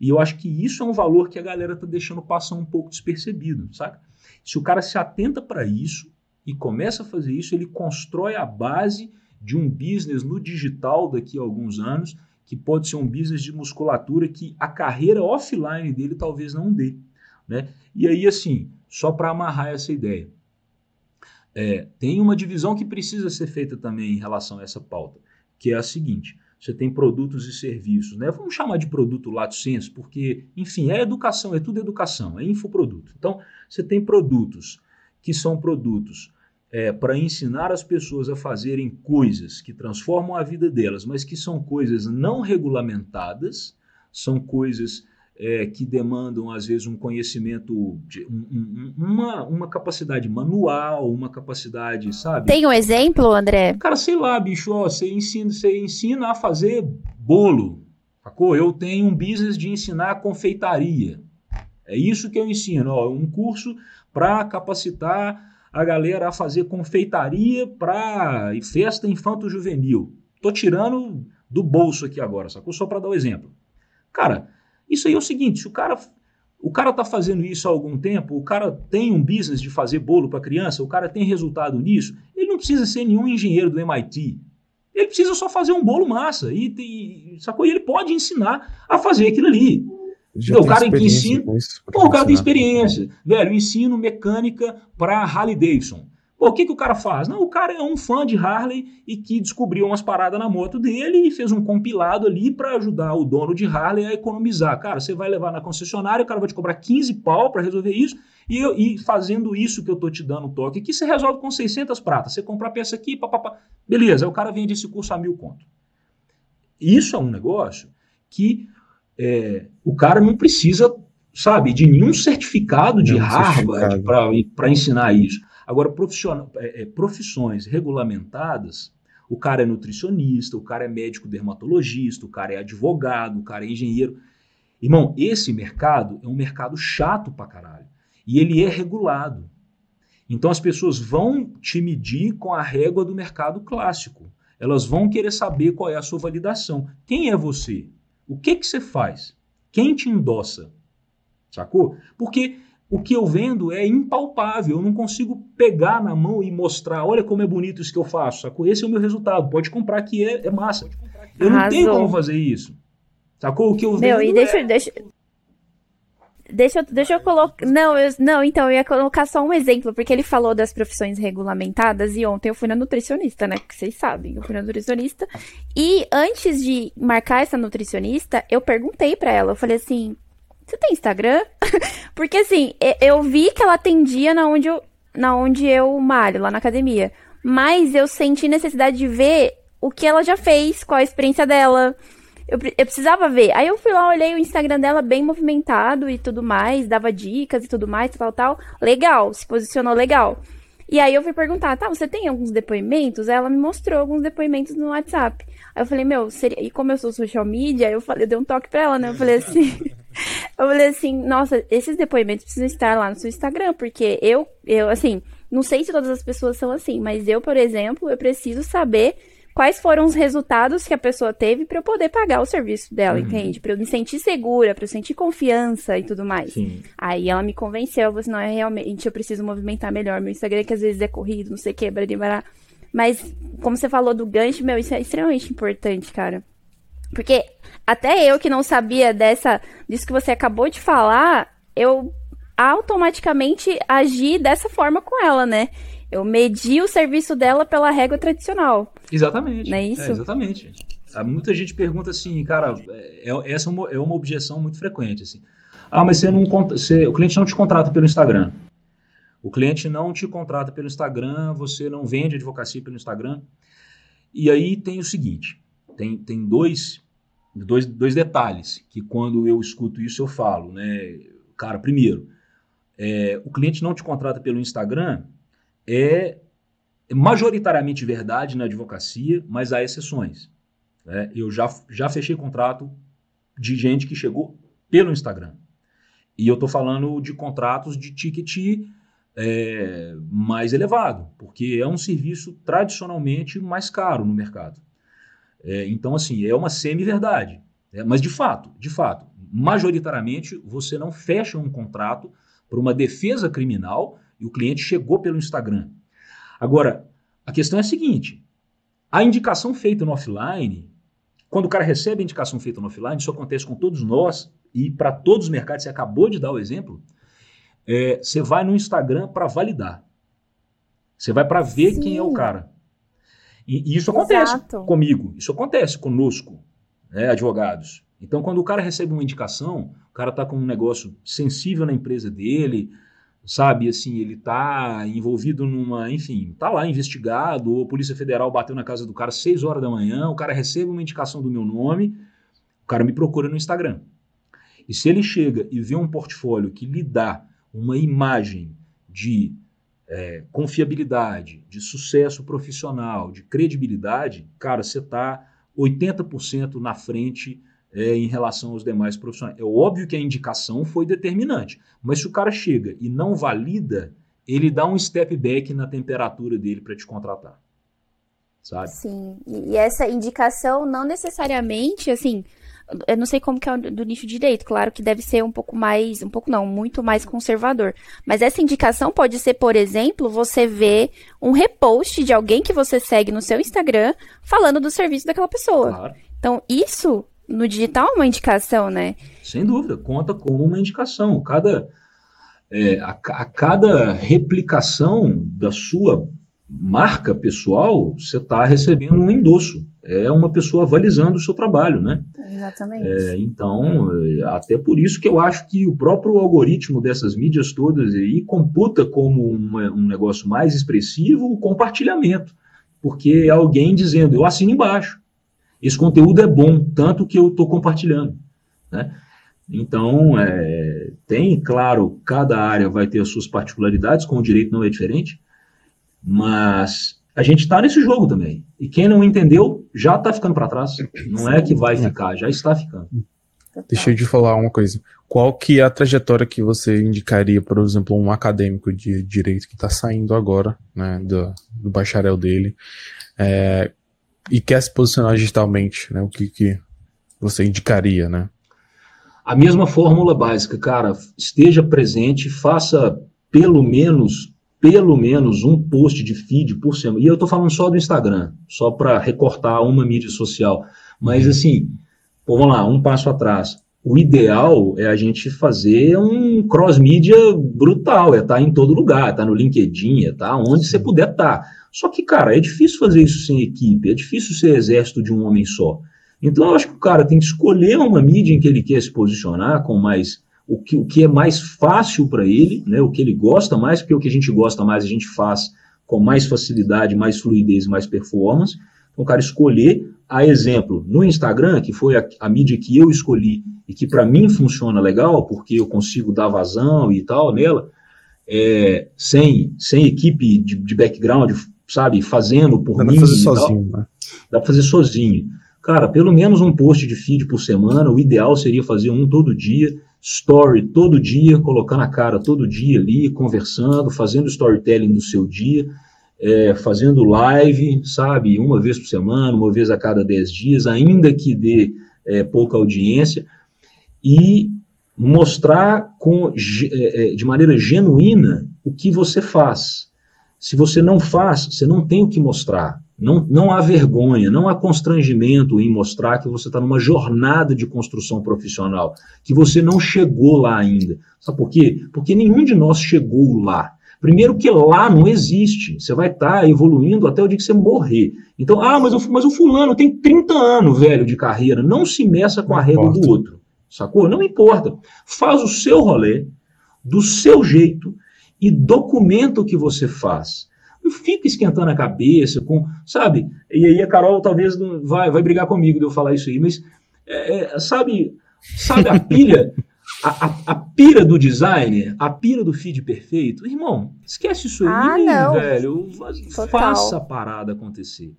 E eu acho que isso é um valor que a galera tá deixando passar um pouco despercebido, sabe? Se o cara se atenta para isso e começa a fazer isso, ele constrói a base de um business no digital daqui a alguns anos, que pode ser um business de musculatura que a carreira offline dele talvez não dê. Né? E aí, assim, só para amarrar essa ideia, é, tem uma divisão que precisa ser feita também em relação a essa pauta, que é a seguinte: você tem produtos e serviços, né? Vamos chamar de produto lato senso, porque, enfim, é educação, é tudo educação, é infoproduto. Então, você tem produtos que são produtos é, para ensinar as pessoas a fazerem coisas que transformam a vida delas, mas que são coisas não regulamentadas, são coisas é, que demandam, às vezes, um conhecimento, de, um, um, uma, uma capacidade manual, uma capacidade, sabe? Tem um exemplo, André? Cara, sei lá, bicho, ó, você, ensina, você ensina a fazer bolo, sacou? Eu tenho um business de ensinar confeitaria. É isso que eu ensino, ó, um curso para capacitar a galera a fazer confeitaria para festa infanto-juvenil. Tô tirando do bolso aqui agora, sacou? Só para dar o um exemplo. Cara, isso aí é o seguinte, se o cara o cara tá fazendo isso há algum tempo, o cara tem um business de fazer bolo para criança, o cara tem resultado nisso, ele não precisa ser nenhum engenheiro do MIT. Ele precisa só fazer um bolo massa e, e sacou? E ele pode ensinar a fazer aquilo ali. Já o cara que ensina. Pô, o cara tem experiência. Velho, ensino mecânica para Harley Davidson. Pô, o que, que o cara faz? Não, o cara é um fã de Harley e que descobriu umas paradas na moto dele e fez um compilado ali para ajudar o dono de Harley a economizar. Cara, você vai levar na concessionária, o cara vai te cobrar 15 pau para resolver isso e, e, fazendo isso que eu tô te dando o toque aqui, você resolve com 600 pratas. Você compra a peça aqui, papapá. Beleza, aí o cara vende esse curso a mil conto. Isso é um negócio que é, o cara não precisa, sabe, de nenhum certificado de não, Harvard para ensinar isso. Agora, é, é, profissões regulamentadas, o cara é nutricionista, o cara é médico dermatologista, o cara é advogado, o cara é engenheiro. Irmão, esse mercado é um mercado chato pra caralho. E ele é regulado. Então as pessoas vão te medir com a régua do mercado clássico. Elas vão querer saber qual é a sua validação. Quem é você? O que que você faz? Quem te endossa? Sacou? Porque o que eu vendo é impalpável, eu não consigo pegar na mão e mostrar, olha como é bonito isso que eu faço, sacou? Esse é o meu resultado, pode comprar que é, é massa. Eu não tenho como fazer isso. Sacou? O que eu vendo Meu, e deixa, é... deixa, deixa, deixa eu colocar. Não, eu, não, então, eu ia colocar só um exemplo, porque ele falou das profissões regulamentadas e ontem eu fui na nutricionista, né? Que vocês sabem, eu fui na nutricionista. E antes de marcar essa nutricionista, eu perguntei para ela, eu falei assim: você tem Instagram? Porque assim, eu vi que ela atendia na onde eu, na onde eu malho, lá na academia. Mas eu senti necessidade de ver o que ela já fez, qual a experiência dela. Eu, eu precisava ver. Aí eu fui lá, olhei o Instagram dela bem movimentado e tudo mais, dava dicas e tudo mais, tal, tal. Legal, se posicionou legal. E aí eu fui perguntar, tá, você tem alguns depoimentos? Aí ela me mostrou alguns depoimentos no WhatsApp. Aí eu falei, meu, seria... e como eu sou social media, eu falei, eu dei um toque pra ela, né? Eu falei assim, eu falei assim, nossa, esses depoimentos precisam estar lá no seu Instagram, porque eu, eu, assim, não sei se todas as pessoas são assim, mas eu, por exemplo, eu preciso saber quais foram os resultados que a pessoa teve para eu poder pagar o serviço dela, uhum. entende? Para eu me sentir segura, para eu sentir confiança e tudo mais. Sim. Aí ela me convenceu, você não é realmente, eu preciso movimentar melhor meu Instagram, que às vezes é corrido, não sei o que, blá, Mas, como você falou do gancho, meu, isso é extremamente importante, cara. Porque até eu que não sabia dessa, disso que você acabou de falar, eu automaticamente agi dessa forma com ela, né? Eu medi o serviço dela pela régua tradicional. Exatamente. Não é isso? É, exatamente. Muita gente pergunta assim, cara, é, é, essa é uma, é uma objeção muito frequente, assim. Ah, mas você não você, o cliente não te contrata pelo Instagram. O cliente não te contrata pelo Instagram, você não vende advocacia pelo Instagram. E aí tem o seguinte, tem, tem dois, dois, dois detalhes que quando eu escuto isso eu falo, né? Cara, primeiro, é, o cliente não te contrata pelo Instagram é majoritariamente verdade na advocacia, mas há exceções. Né? Eu já, já fechei contrato de gente que chegou pelo Instagram. E eu estou falando de contratos de ticket é, mais elevado, porque é um serviço tradicionalmente mais caro no mercado. É, então, assim, é uma semi-verdade. Né? Mas, de fato, de fato, majoritariamente, você não fecha um contrato para uma defesa criminal e o cliente chegou pelo Instagram. Agora, a questão é a seguinte: a indicação feita no offline, quando o cara recebe a indicação feita no offline, isso acontece com todos nós e para todos os mercados, você acabou de dar o exemplo, é, você vai no Instagram para validar. Você vai para ver Sim. quem é o cara. E, e isso acontece Exato. comigo, isso acontece conosco, né, advogados. Então, quando o cara recebe uma indicação, o cara está com um negócio sensível na empresa dele, sabe, assim, ele está envolvido numa, enfim, está lá investigado, a Polícia Federal bateu na casa do cara às 6 horas da manhã, o cara recebe uma indicação do meu nome, o cara me procura no Instagram. E se ele chega e vê um portfólio que lhe dá uma imagem de é, confiabilidade, de sucesso profissional, de credibilidade, cara, você está 80% na frente é, em relação aos demais profissionais. É óbvio que a indicação foi determinante, mas se o cara chega e não valida, ele dá um step back na temperatura dele para te contratar. Sabe? Sim, e essa indicação não necessariamente, assim, eu não sei como que é do nicho direito, claro que deve ser um pouco mais, um pouco não, muito mais conservador. Mas essa indicação pode ser, por exemplo, você ver um repost de alguém que você segue no seu Instagram falando do serviço daquela pessoa. Claro. Então, isso no digital é uma indicação, né? Sem dúvida, conta como uma indicação. Cada, é, a, a, cada replicação da sua marca pessoal, você está recebendo um endosso. É uma pessoa avalizando o seu trabalho, né? Exatamente. É, então, é, até por isso que eu acho que o próprio algoritmo dessas mídias todas aí computa como uma, um negócio mais expressivo o compartilhamento. Porque é alguém dizendo, eu assino embaixo. Esse conteúdo é bom, tanto que eu estou compartilhando. Né? Então, é, tem, claro, cada área vai ter as suas particularidades, com o direito não é diferente, mas a gente está nesse jogo também. E quem não entendeu já está ficando para trás. Não é que vai ficar, já está ficando. Deixa eu te falar uma coisa. Qual que é a trajetória que você indicaria, por exemplo, um acadêmico de direito que está saindo agora, né, do, do bacharel dele, é, e quer se posicionar digitalmente, né? O que, que você indicaria, né? A mesma fórmula básica, cara, esteja presente, faça pelo menos pelo menos um post de feed por semana. E eu estou falando só do Instagram, só para recortar uma mídia social. Mas assim, pô, vamos lá, um passo atrás. O ideal é a gente fazer um cross-mídia brutal, é estar tá em todo lugar, estar tá no LinkedIn, é estar tá onde você puder estar. Só que, cara, é difícil fazer isso sem equipe, é difícil ser exército de um homem só. Então, eu acho que o cara tem que escolher uma mídia em que ele quer se posicionar com mais o que, o que é mais fácil para ele, né, o que ele gosta mais, porque o que a gente gosta mais a gente faz com mais facilidade, mais fluidez, mais performance. Então, o cara escolher, a exemplo, no Instagram, que foi a, a mídia que eu escolhi e que para mim funciona legal, porque eu consigo dar vazão e tal nela, é, sem, sem equipe de, de background, sabe, fazendo por Dá mim. Dá pra fazer sozinho, né? Dá pra fazer sozinho. Cara, pelo menos um post de feed por semana, o ideal seria fazer um todo dia, story todo dia, colocando a cara todo dia ali, conversando, fazendo storytelling do seu dia, é, fazendo live, sabe, uma vez por semana, uma vez a cada dez dias, ainda que dê é, pouca audiência, e mostrar com, é, é, de maneira genuína o que você faz. Se você não faz, você não tem o que mostrar. Não, não há vergonha, não há constrangimento em mostrar que você está numa jornada de construção profissional, que você não chegou lá ainda. Sabe por quê? Porque nenhum de nós chegou lá. Primeiro que lá não existe. Você vai estar tá evoluindo até o dia que você morrer. Então, ah, mas, mas o fulano tem 30 anos, velho, de carreira. Não se meça com não a régua do outro. Sacou? Não importa. Faz o seu rolê, do seu jeito, e documenta o que você faz. Não fica esquentando a cabeça com, sabe? E aí a Carol talvez vai, vai brigar comigo de eu falar isso aí, mas é, é, sabe, sabe a pilha, a, a, a, pira do designer, a pira do feed perfeito, irmão, esquece isso aí, ah, velho. Total. Faça a parada acontecer.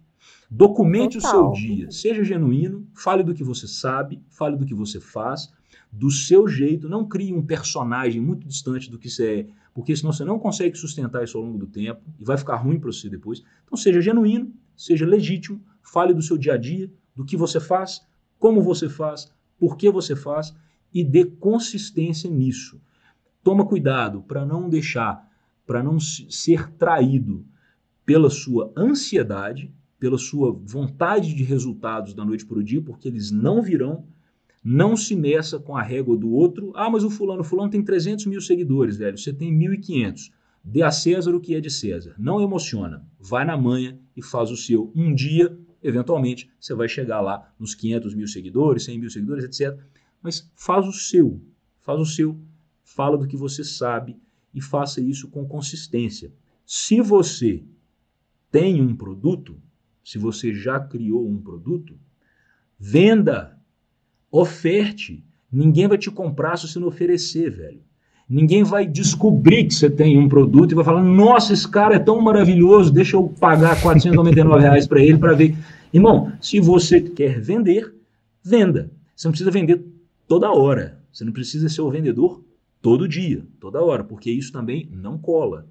Documente Total. o seu dia, seja genuíno, fale do que você sabe, fale do que você faz, do seu jeito, não crie um personagem muito distante do que você é porque senão você não consegue sustentar isso ao longo do tempo e vai ficar ruim para você depois. Então seja genuíno, seja legítimo, fale do seu dia a dia, do que você faz, como você faz, por que você faz e dê consistência nisso. Toma cuidado para não deixar, para não ser traído pela sua ansiedade, pela sua vontade de resultados da noite para o dia, porque eles não virão não se meça com a régua do outro. Ah, mas o fulano, fulano tem 300 mil seguidores, velho. Você tem 1.500. Dê a César o que é de César. Não emociona. Vai na manha e faz o seu. Um dia, eventualmente, você vai chegar lá nos 500 mil seguidores, 100 mil seguidores, etc. Mas faz o seu. Faz o seu. Fala do que você sabe e faça isso com consistência. Se você tem um produto, se você já criou um produto, venda Oferte. Ninguém vai te comprar se você não oferecer, velho. Ninguém vai descobrir que você tem um produto e vai falar: nossa, esse cara é tão maravilhoso, deixa eu pagar 499 reais para ele para ver. Irmão, se você quer vender, venda. Você não precisa vender toda hora. Você não precisa ser o vendedor todo dia, toda hora, porque isso também não cola.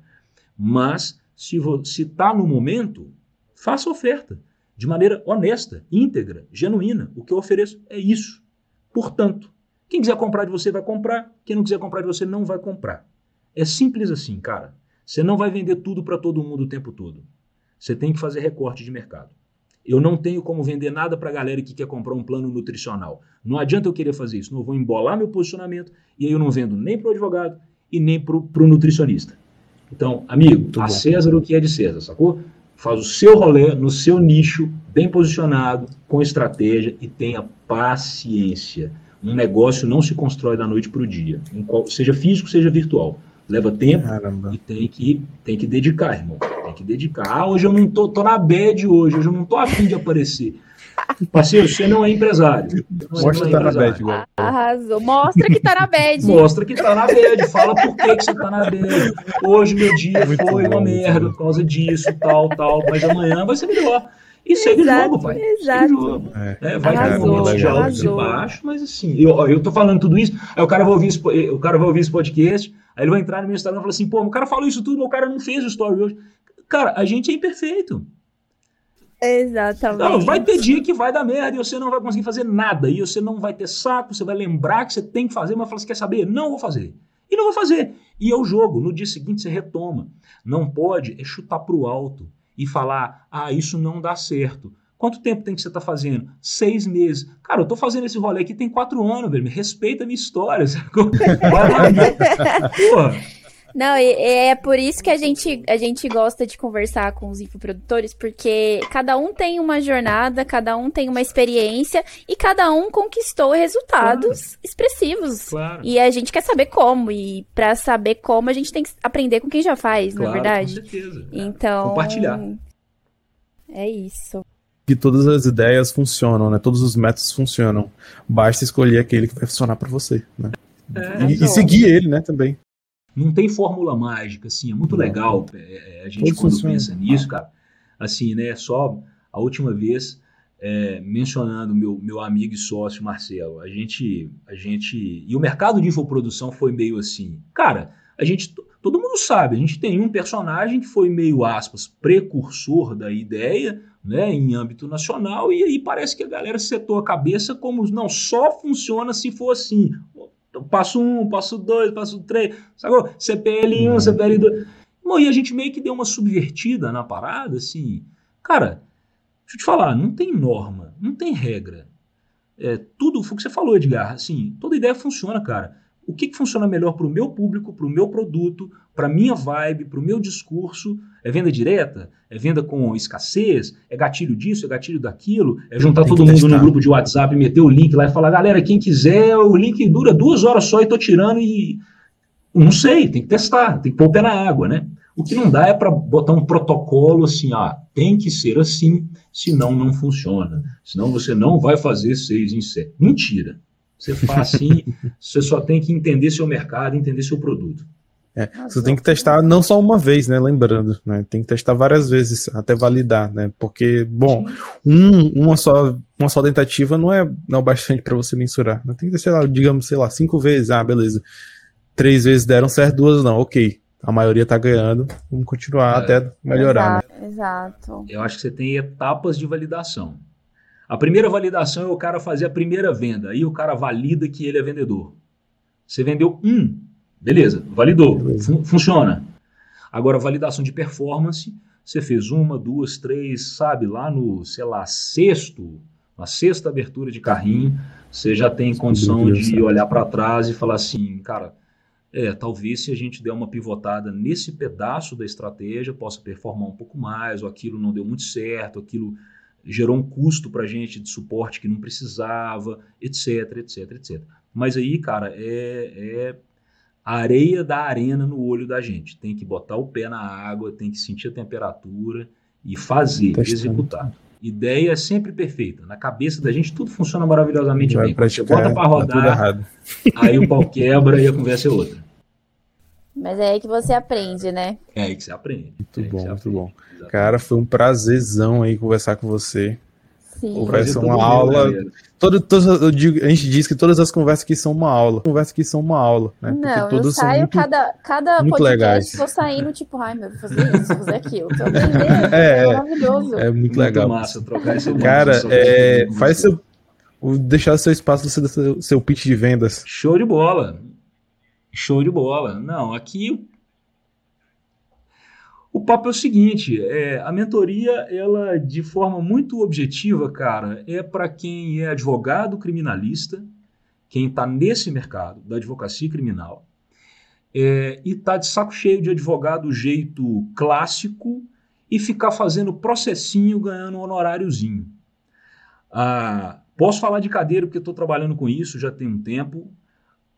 Mas se está no momento, faça oferta de maneira honesta, íntegra, genuína. O que eu ofereço é isso. Portanto, quem quiser comprar de você vai comprar, quem não quiser comprar de você não vai comprar. É simples assim, cara. Você não vai vender tudo para todo mundo o tempo todo. Você tem que fazer recorte de mercado. Eu não tenho como vender nada para a galera que quer comprar um plano nutricional. Não adianta eu querer fazer isso. Não vou embolar meu posicionamento e aí eu não vendo nem para o advogado e nem para o nutricionista. Então, amigo, Muito a bom. César o que é de César, sacou? Faz o seu rolê no seu nicho, bem posicionado, com estratégia e tenha paciência. Um negócio não se constrói da noite para o dia, seja físico, seja virtual. Leva tempo Caramba. e tem que, tem que dedicar, irmão. Tem que dedicar. Ah, hoje eu não tô, tô na bad hoje, hoje eu não tô afim de aparecer. Parceiro, você não é empresário. Mostra que tá na bad, igual. Arrasou. Mostra que tá na bad. Mostra que tá na bad. Fala por que, que você tá na bad. Hoje meu dia muito foi bom, uma merda por causa disso, tal, tal. Mas amanhã vai ser melhor. E segue o jogo, pai. Exato. Segue o jogo. É. É, vai arrasou, ter momentos de altos e baixos, mas assim, eu, eu tô falando tudo isso, aí o cara vai ouvir esse, o cara vai ouvir esse podcast, aí ele vai entrar no meu Instagram e falar assim, pô, o cara falou isso tudo, mas o cara não fez o story hoje. Cara, a gente é imperfeito. Exatamente. Não, vai ter dia que vai dar merda e você não vai conseguir fazer nada. E você não vai ter saco, você vai lembrar que você tem que fazer, mas fala, você quer saber? Não vou fazer. E não vou fazer. E é o jogo. No dia seguinte você retoma. Não pode é chutar para o alto e falar, ah, isso não dá certo. Quanto tempo tem que você estar tá fazendo? Seis meses. Cara, eu tô fazendo esse rolê aqui tem quatro anos, velho. Me respeita a minha história. Porra. Não, é por isso que a gente, a gente gosta de conversar com os infoprodutores, porque cada um tem uma jornada, cada um tem uma experiência e cada um conquistou resultados claro. expressivos. Claro. E a gente quer saber como, e para saber como a gente tem que aprender com quem já faz, claro, não é verdade? Com certeza. Então. Compartilhar. É isso. Que todas as ideias funcionam, né? Todos os métodos funcionam. Basta escolher aquele que vai funcionar para você, né? É, e, e, seguir ele, né, também. Não tem fórmula mágica, assim, é muito legal é, é a gente quando pensa nisso, cara. Assim, né, só a última vez é, mencionando meu, meu amigo e sócio Marcelo, a gente, a gente, e o mercado de infoprodução foi meio assim, cara, a gente, todo mundo sabe, a gente tem um personagem que foi meio, aspas, precursor da ideia, né, em âmbito nacional, e aí parece que a galera setou a cabeça como, não, só funciona se for assim, então, passo um, passo dois, passo três, sacou? CPL 1, uhum. CPL 2. Bom, e a gente meio que deu uma subvertida na parada, assim. Cara, deixa eu te falar, não tem norma, não tem regra. É, tudo foi o que você falou, Edgar. Assim, toda ideia funciona, cara. O que, que funciona melhor para o meu público, para o meu produto, para minha vibe, para o meu discurso? É venda direta? É venda com escassez? É gatilho disso? É gatilho daquilo? É juntar todo mundo no grupo de WhatsApp, meter o link lá e falar, galera, quem quiser, o link dura duas horas só e tô tirando e. Não sei, tem que testar, tem que pôr o pé na água, né? O que não dá é para botar um protocolo assim, ah, tem que ser assim, senão não funciona. Senão você não vai fazer seis em sete. Mentira. Você faz assim, você só tem que entender seu mercado, entender seu produto. É, você tem que testar não só uma vez, né? Lembrando, né? Tem que testar várias vezes até validar, né? Porque, bom, um, uma, só, uma só tentativa não é, não é bastante para você mensurar. Né? Tem que lá, digamos, sei lá, cinco vezes. Ah, beleza. Três vezes deram certo, duas não. Ok. A maioria tá ganhando. Vamos continuar é, até melhorar. Exato, né? exato. Eu acho que você tem etapas de validação. A primeira validação é o cara fazer a primeira venda. Aí o cara valida que ele é vendedor. Você vendeu um Beleza, validou, fun funciona. Agora, validação de performance, você fez uma, duas, três, sabe, lá no, sei lá, sexto, na sexta abertura de carrinho, você já tem condição de olhar para trás e falar assim, cara, é, talvez se a gente der uma pivotada nesse pedaço da estratégia, possa performar um pouco mais, ou aquilo não deu muito certo, aquilo gerou um custo para a gente de suporte que não precisava, etc, etc, etc. Mas aí, cara, é, é areia da arena no olho da gente. Tem que botar o pé na água, tem que sentir a temperatura e fazer, Testando. executar. Ideia é sempre perfeita. Na cabeça da gente tudo funciona maravilhosamente Vai bem. Você bota para tá rodar, aí o pau quebra e a conversa é outra. Mas é aí que você aprende, né? É aí que você aprende. Muito é bom, muito aprende. bom. Exatamente. Cara, foi um prazerzão aí conversar com você. Sim. Vai ser uma aula. Todo, todo, eu digo, a gente diz que todas as conversas aqui são uma aula. Conversas aqui são uma aula, né? Porque Não, todas eu saio muito, cada, cada muito podcast, legais. tô saindo tipo, ai meu, vou fazer isso, fazer aquilo. Tô aprendendo, é, é, maravilhoso. É muito, muito legal. massa trocar esse Cara, é, faz seu, deixar seu espaço seu, seu pitch de vendas. Show de bola. Show de bola. Não, aqui O papo é o seguinte, é, a mentoria, ela de forma muito objetiva, cara, é para quem é advogado criminalista, quem está nesse mercado da advocacia criminal, é, e está de saco cheio de advogado jeito clássico e ficar fazendo processinho ganhando um honoráriozinho. Ah, posso falar de cadeira porque estou trabalhando com isso já tem um tempo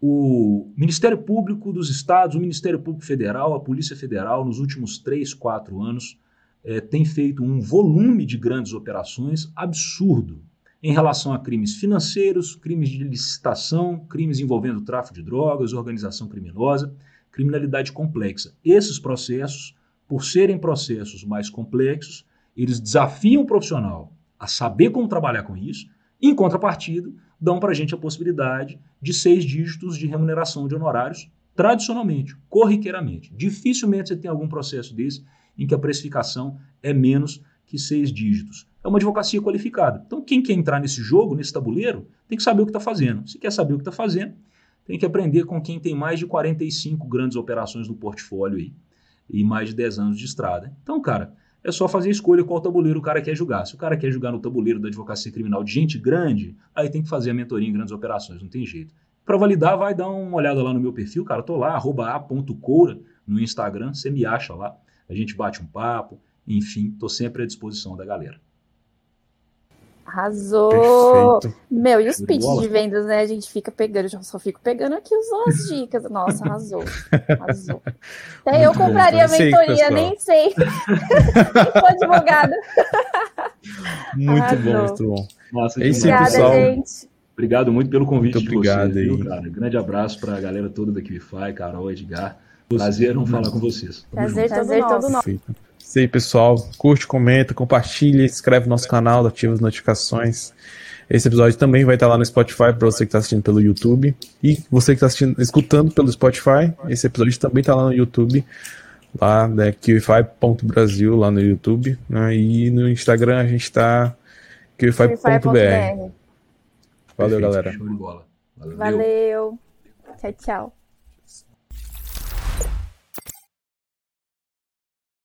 o Ministério Público dos Estados, o Ministério Público Federal, a Polícia Federal, nos últimos três, quatro anos, é, tem feito um volume de grandes operações absurdo em relação a crimes financeiros, crimes de licitação, crimes envolvendo tráfico de drogas, organização criminosa, criminalidade complexa. Esses processos, por serem processos mais complexos, eles desafiam o profissional a saber como trabalhar com isso, em contrapartida, dão para a gente a possibilidade de seis dígitos de remuneração de honorários, tradicionalmente, corriqueiramente. Dificilmente você tem algum processo desse em que a precificação é menos que seis dígitos. É uma advocacia qualificada. Então, quem quer entrar nesse jogo, nesse tabuleiro, tem que saber o que está fazendo. Se quer saber o que está fazendo, tem que aprender com quem tem mais de 45 grandes operações no portfólio aí, e mais de 10 anos de estrada. Então, cara, é só fazer escolha qual tabuleiro o cara quer julgar. Se o cara quer julgar no tabuleiro da advocacia criminal de gente grande, aí tem que fazer a mentoria em grandes operações, não tem jeito. Para validar, vai dar uma olhada lá no meu perfil, cara, tô lá, a.coura no Instagram, você me acha lá, a gente bate um papo, enfim, tô sempre à disposição da galera. Arrasou! Perfeito. Meu, e os pitches de vendas, né? A gente fica pegando, eu só fico pegando aqui as dicas. Nossa, arrasou. Arrasou. Até eu compraria a mentoria, nem sei. nem sou advogada. Muito arrasou. bom, muito bom. Nossa, Obrigada, pessoal. gente. Obrigado muito pelo convite muito obrigado de vocês, viu, cara? Grande abraço para a galera toda da QIFI, Carol, Edgar. Prazer em falar com vocês. Prazer, prazer todo nosso. Isso aí, pessoal. Curte, comenta, compartilha, inscreve no nosso canal, ativa as notificações. Esse episódio também vai estar lá no Spotify para você que está assistindo pelo YouTube. E você que está escutando pelo Spotify, esse episódio também está lá no YouTube. Lá, né, QFI.brasil lá no YouTube. Né, e no Instagram a gente está QFI.br. Valeu, Perfeito. galera. Valeu. Valeu. Tchau, tchau.